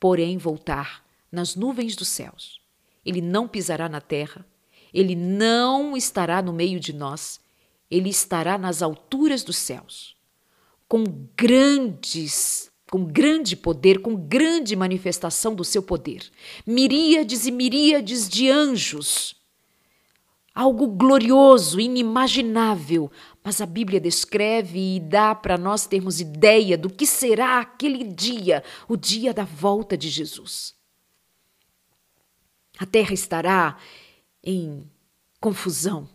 porém, voltar nas nuvens dos céus, ele não pisará na terra, ele não estará no meio de nós, ele estará nas alturas dos céus, com grandes, com grande poder, com grande manifestação do seu poder. Miríades e miríades de anjos. Algo glorioso, inimaginável, mas a Bíblia descreve e dá para nós termos ideia do que será aquele dia, o dia da volta de Jesus. A terra estará em confusão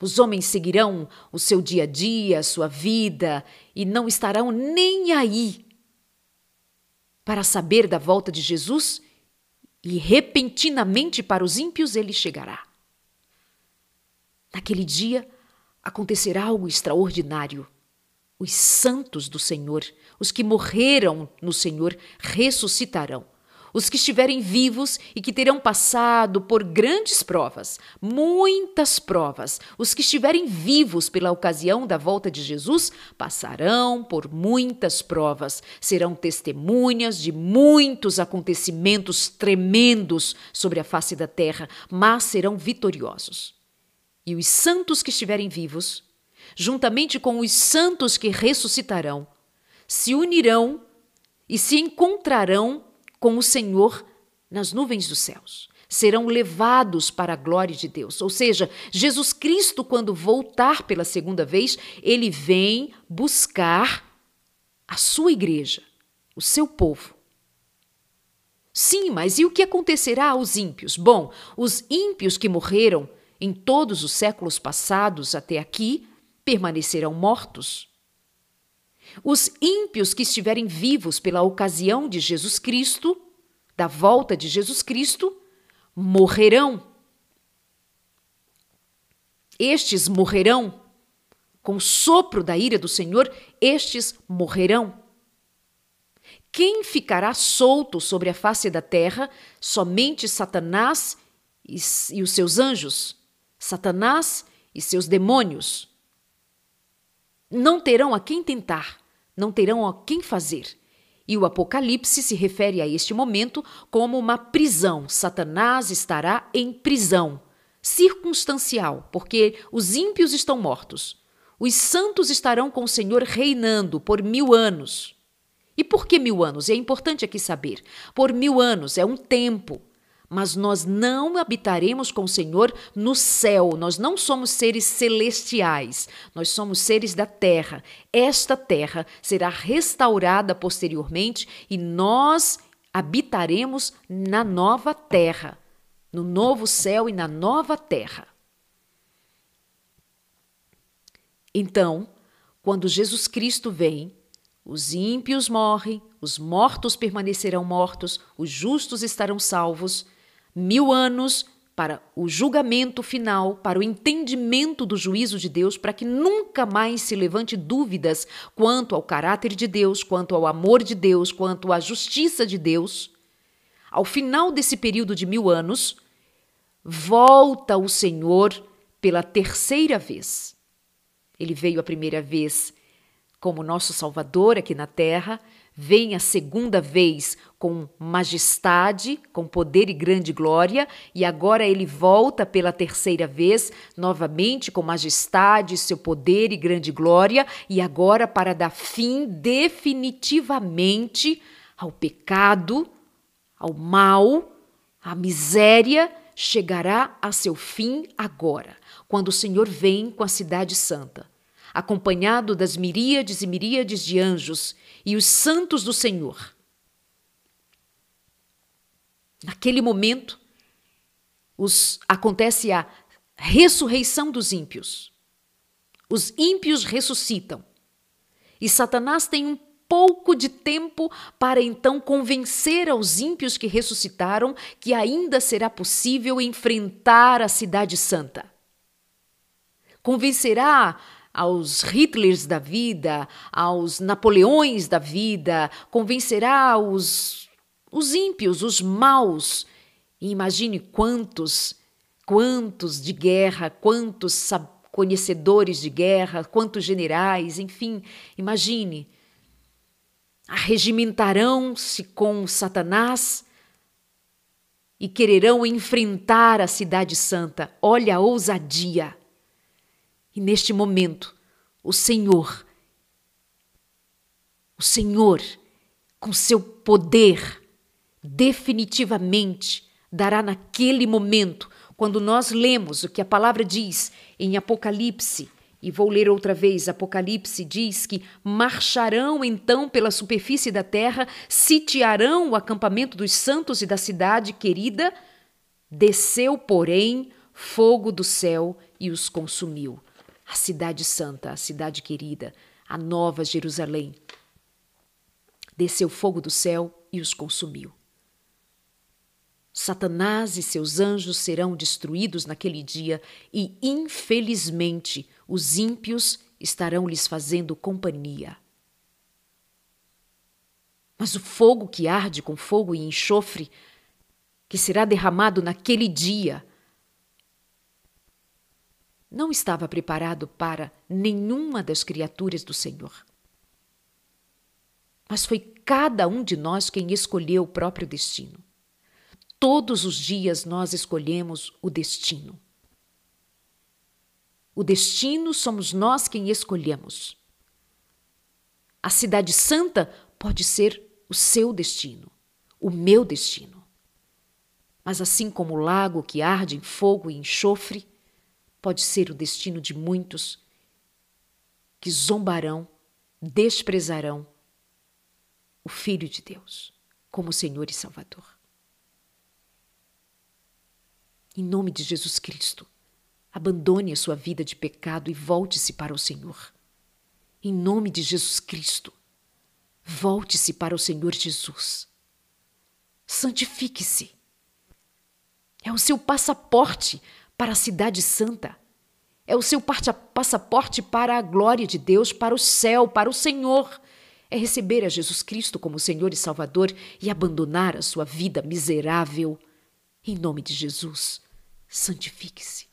os homens seguirão o seu dia a dia, a sua vida, e não estarão nem aí para saber da volta de Jesus, e repentinamente para os ímpios ele chegará. Naquele dia acontecerá algo extraordinário. Os santos do Senhor, os que morreram no Senhor, ressuscitarão os que estiverem vivos e que terão passado por grandes provas, muitas provas, os que estiverem vivos pela ocasião da volta de Jesus, passarão por muitas provas, serão testemunhas de muitos acontecimentos tremendos sobre a face da terra, mas serão vitoriosos. E os santos que estiverem vivos, juntamente com os santos que ressuscitarão, se unirão e se encontrarão com o Senhor nas nuvens dos céus. Serão levados para a glória de Deus. Ou seja, Jesus Cristo, quando voltar pela segunda vez, ele vem buscar a sua igreja, o seu povo. Sim, mas e o que acontecerá aos ímpios? Bom, os ímpios que morreram em todos os séculos passados até aqui permanecerão mortos. Os ímpios que estiverem vivos pela ocasião de Jesus Cristo, da volta de Jesus Cristo, morrerão. Estes morrerão. Com o sopro da ira do Senhor, estes morrerão. Quem ficará solto sobre a face da terra? Somente Satanás e, e os seus anjos, Satanás e seus demônios. Não terão a quem tentar, não terão a quem fazer. E o Apocalipse se refere a este momento como uma prisão. Satanás estará em prisão. Circunstancial, porque os ímpios estão mortos. Os santos estarão com o Senhor reinando por mil anos. E por que mil anos? É importante aqui saber. Por mil anos é um tempo mas nós não habitaremos com o Senhor no céu. Nós não somos seres celestiais, nós somos seres da terra. Esta terra será restaurada posteriormente e nós habitaremos na nova terra, no novo céu e na nova terra. Então, quando Jesus Cristo vem, os ímpios morrem, os mortos permanecerão mortos, os justos estarão salvos mil anos para o julgamento final, para o entendimento do juízo de Deus, para que nunca mais se levante dúvidas quanto ao caráter de Deus, quanto ao amor de Deus, quanto à justiça de Deus. Ao final desse período de mil anos, volta o Senhor pela terceira vez. Ele veio a primeira vez como nosso Salvador aqui na terra, vem a segunda vez com majestade, com poder e grande glória, e agora ele volta pela terceira vez, novamente com majestade, seu poder e grande glória, e agora para dar fim definitivamente ao pecado, ao mal, à miséria, chegará a seu fim agora, quando o Senhor vem com a cidade santa, acompanhado das miríades e miríades de anjos e os santos do Senhor. Naquele momento, os, acontece a ressurreição dos ímpios. Os ímpios ressuscitam. E Satanás tem um pouco de tempo para então convencer aos ímpios que ressuscitaram que ainda será possível enfrentar a Cidade Santa. Convencerá aos Hitlers da vida, aos Napoleões da vida, convencerá os, os ímpios, os maus. E imagine quantos, quantos de guerra, quantos conhecedores de guerra, quantos generais, enfim, imagine arregimentarão-se com Satanás e quererão enfrentar a Cidade Santa. Olha a ousadia! E neste momento, o Senhor, o Senhor, com seu poder, definitivamente dará naquele momento, quando nós lemos o que a palavra diz em Apocalipse e vou ler outra vez, Apocalipse diz que marcharão então pela superfície da terra, sitiarão o acampamento dos santos e da cidade querida. Desceu, porém, fogo do céu e os consumiu. A cidade santa, a cidade querida, a nova Jerusalém. Desceu fogo do céu e os consumiu. Satanás e seus anjos serão destruídos naquele dia e, infelizmente, os ímpios estarão lhes fazendo companhia. Mas o fogo que arde com fogo e enxofre, que será derramado naquele dia, não estava preparado para nenhuma das criaturas do Senhor. Mas foi cada um de nós quem escolheu o próprio destino. Todos os dias nós escolhemos o destino. O destino somos nós quem escolhemos. A Cidade Santa pode ser o seu destino, o meu destino. Mas assim como o lago que arde em fogo e enxofre, pode ser o destino de muitos que zombarão, desprezarão o Filho de Deus como Senhor e Salvador. Em nome de Jesus Cristo, Abandone a sua vida de pecado e volte-se para o Senhor. Em nome de Jesus Cristo, volte-se para o Senhor Jesus. Santifique-se. É o seu passaporte para a Cidade Santa. É o seu passaporte para a glória de Deus, para o céu, para o Senhor. É receber a Jesus Cristo como Senhor e Salvador e abandonar a sua vida miserável. Em nome de Jesus, santifique-se.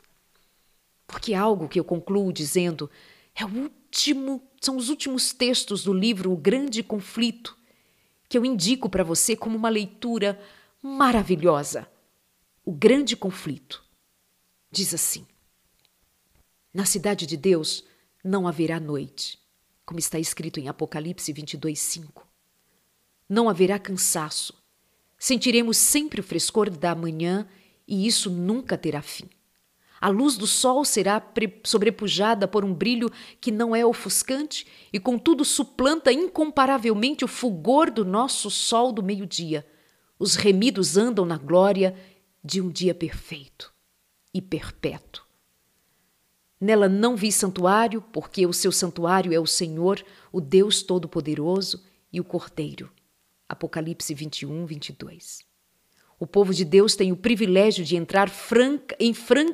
Porque algo que eu concluo dizendo é o último, são os últimos textos do livro O Grande Conflito, que eu indico para você como uma leitura maravilhosa. O Grande Conflito diz assim: Na cidade de Deus não haverá noite, como está escrito em Apocalipse 22, 5. Não haverá cansaço. Sentiremos sempre o frescor da manhã e isso nunca terá fim. A luz do sol será sobrepujada por um brilho que não é ofuscante e, contudo, suplanta incomparavelmente o fulgor do nosso sol do meio-dia. Os remidos andam na glória de um dia perfeito e perpétuo. Nela não vi santuário, porque o seu santuário é o Senhor, o Deus Todo-Poderoso e o Cordeiro. Apocalipse 21, 22. O povo de Deus tem o privilégio de entrar franca, em franca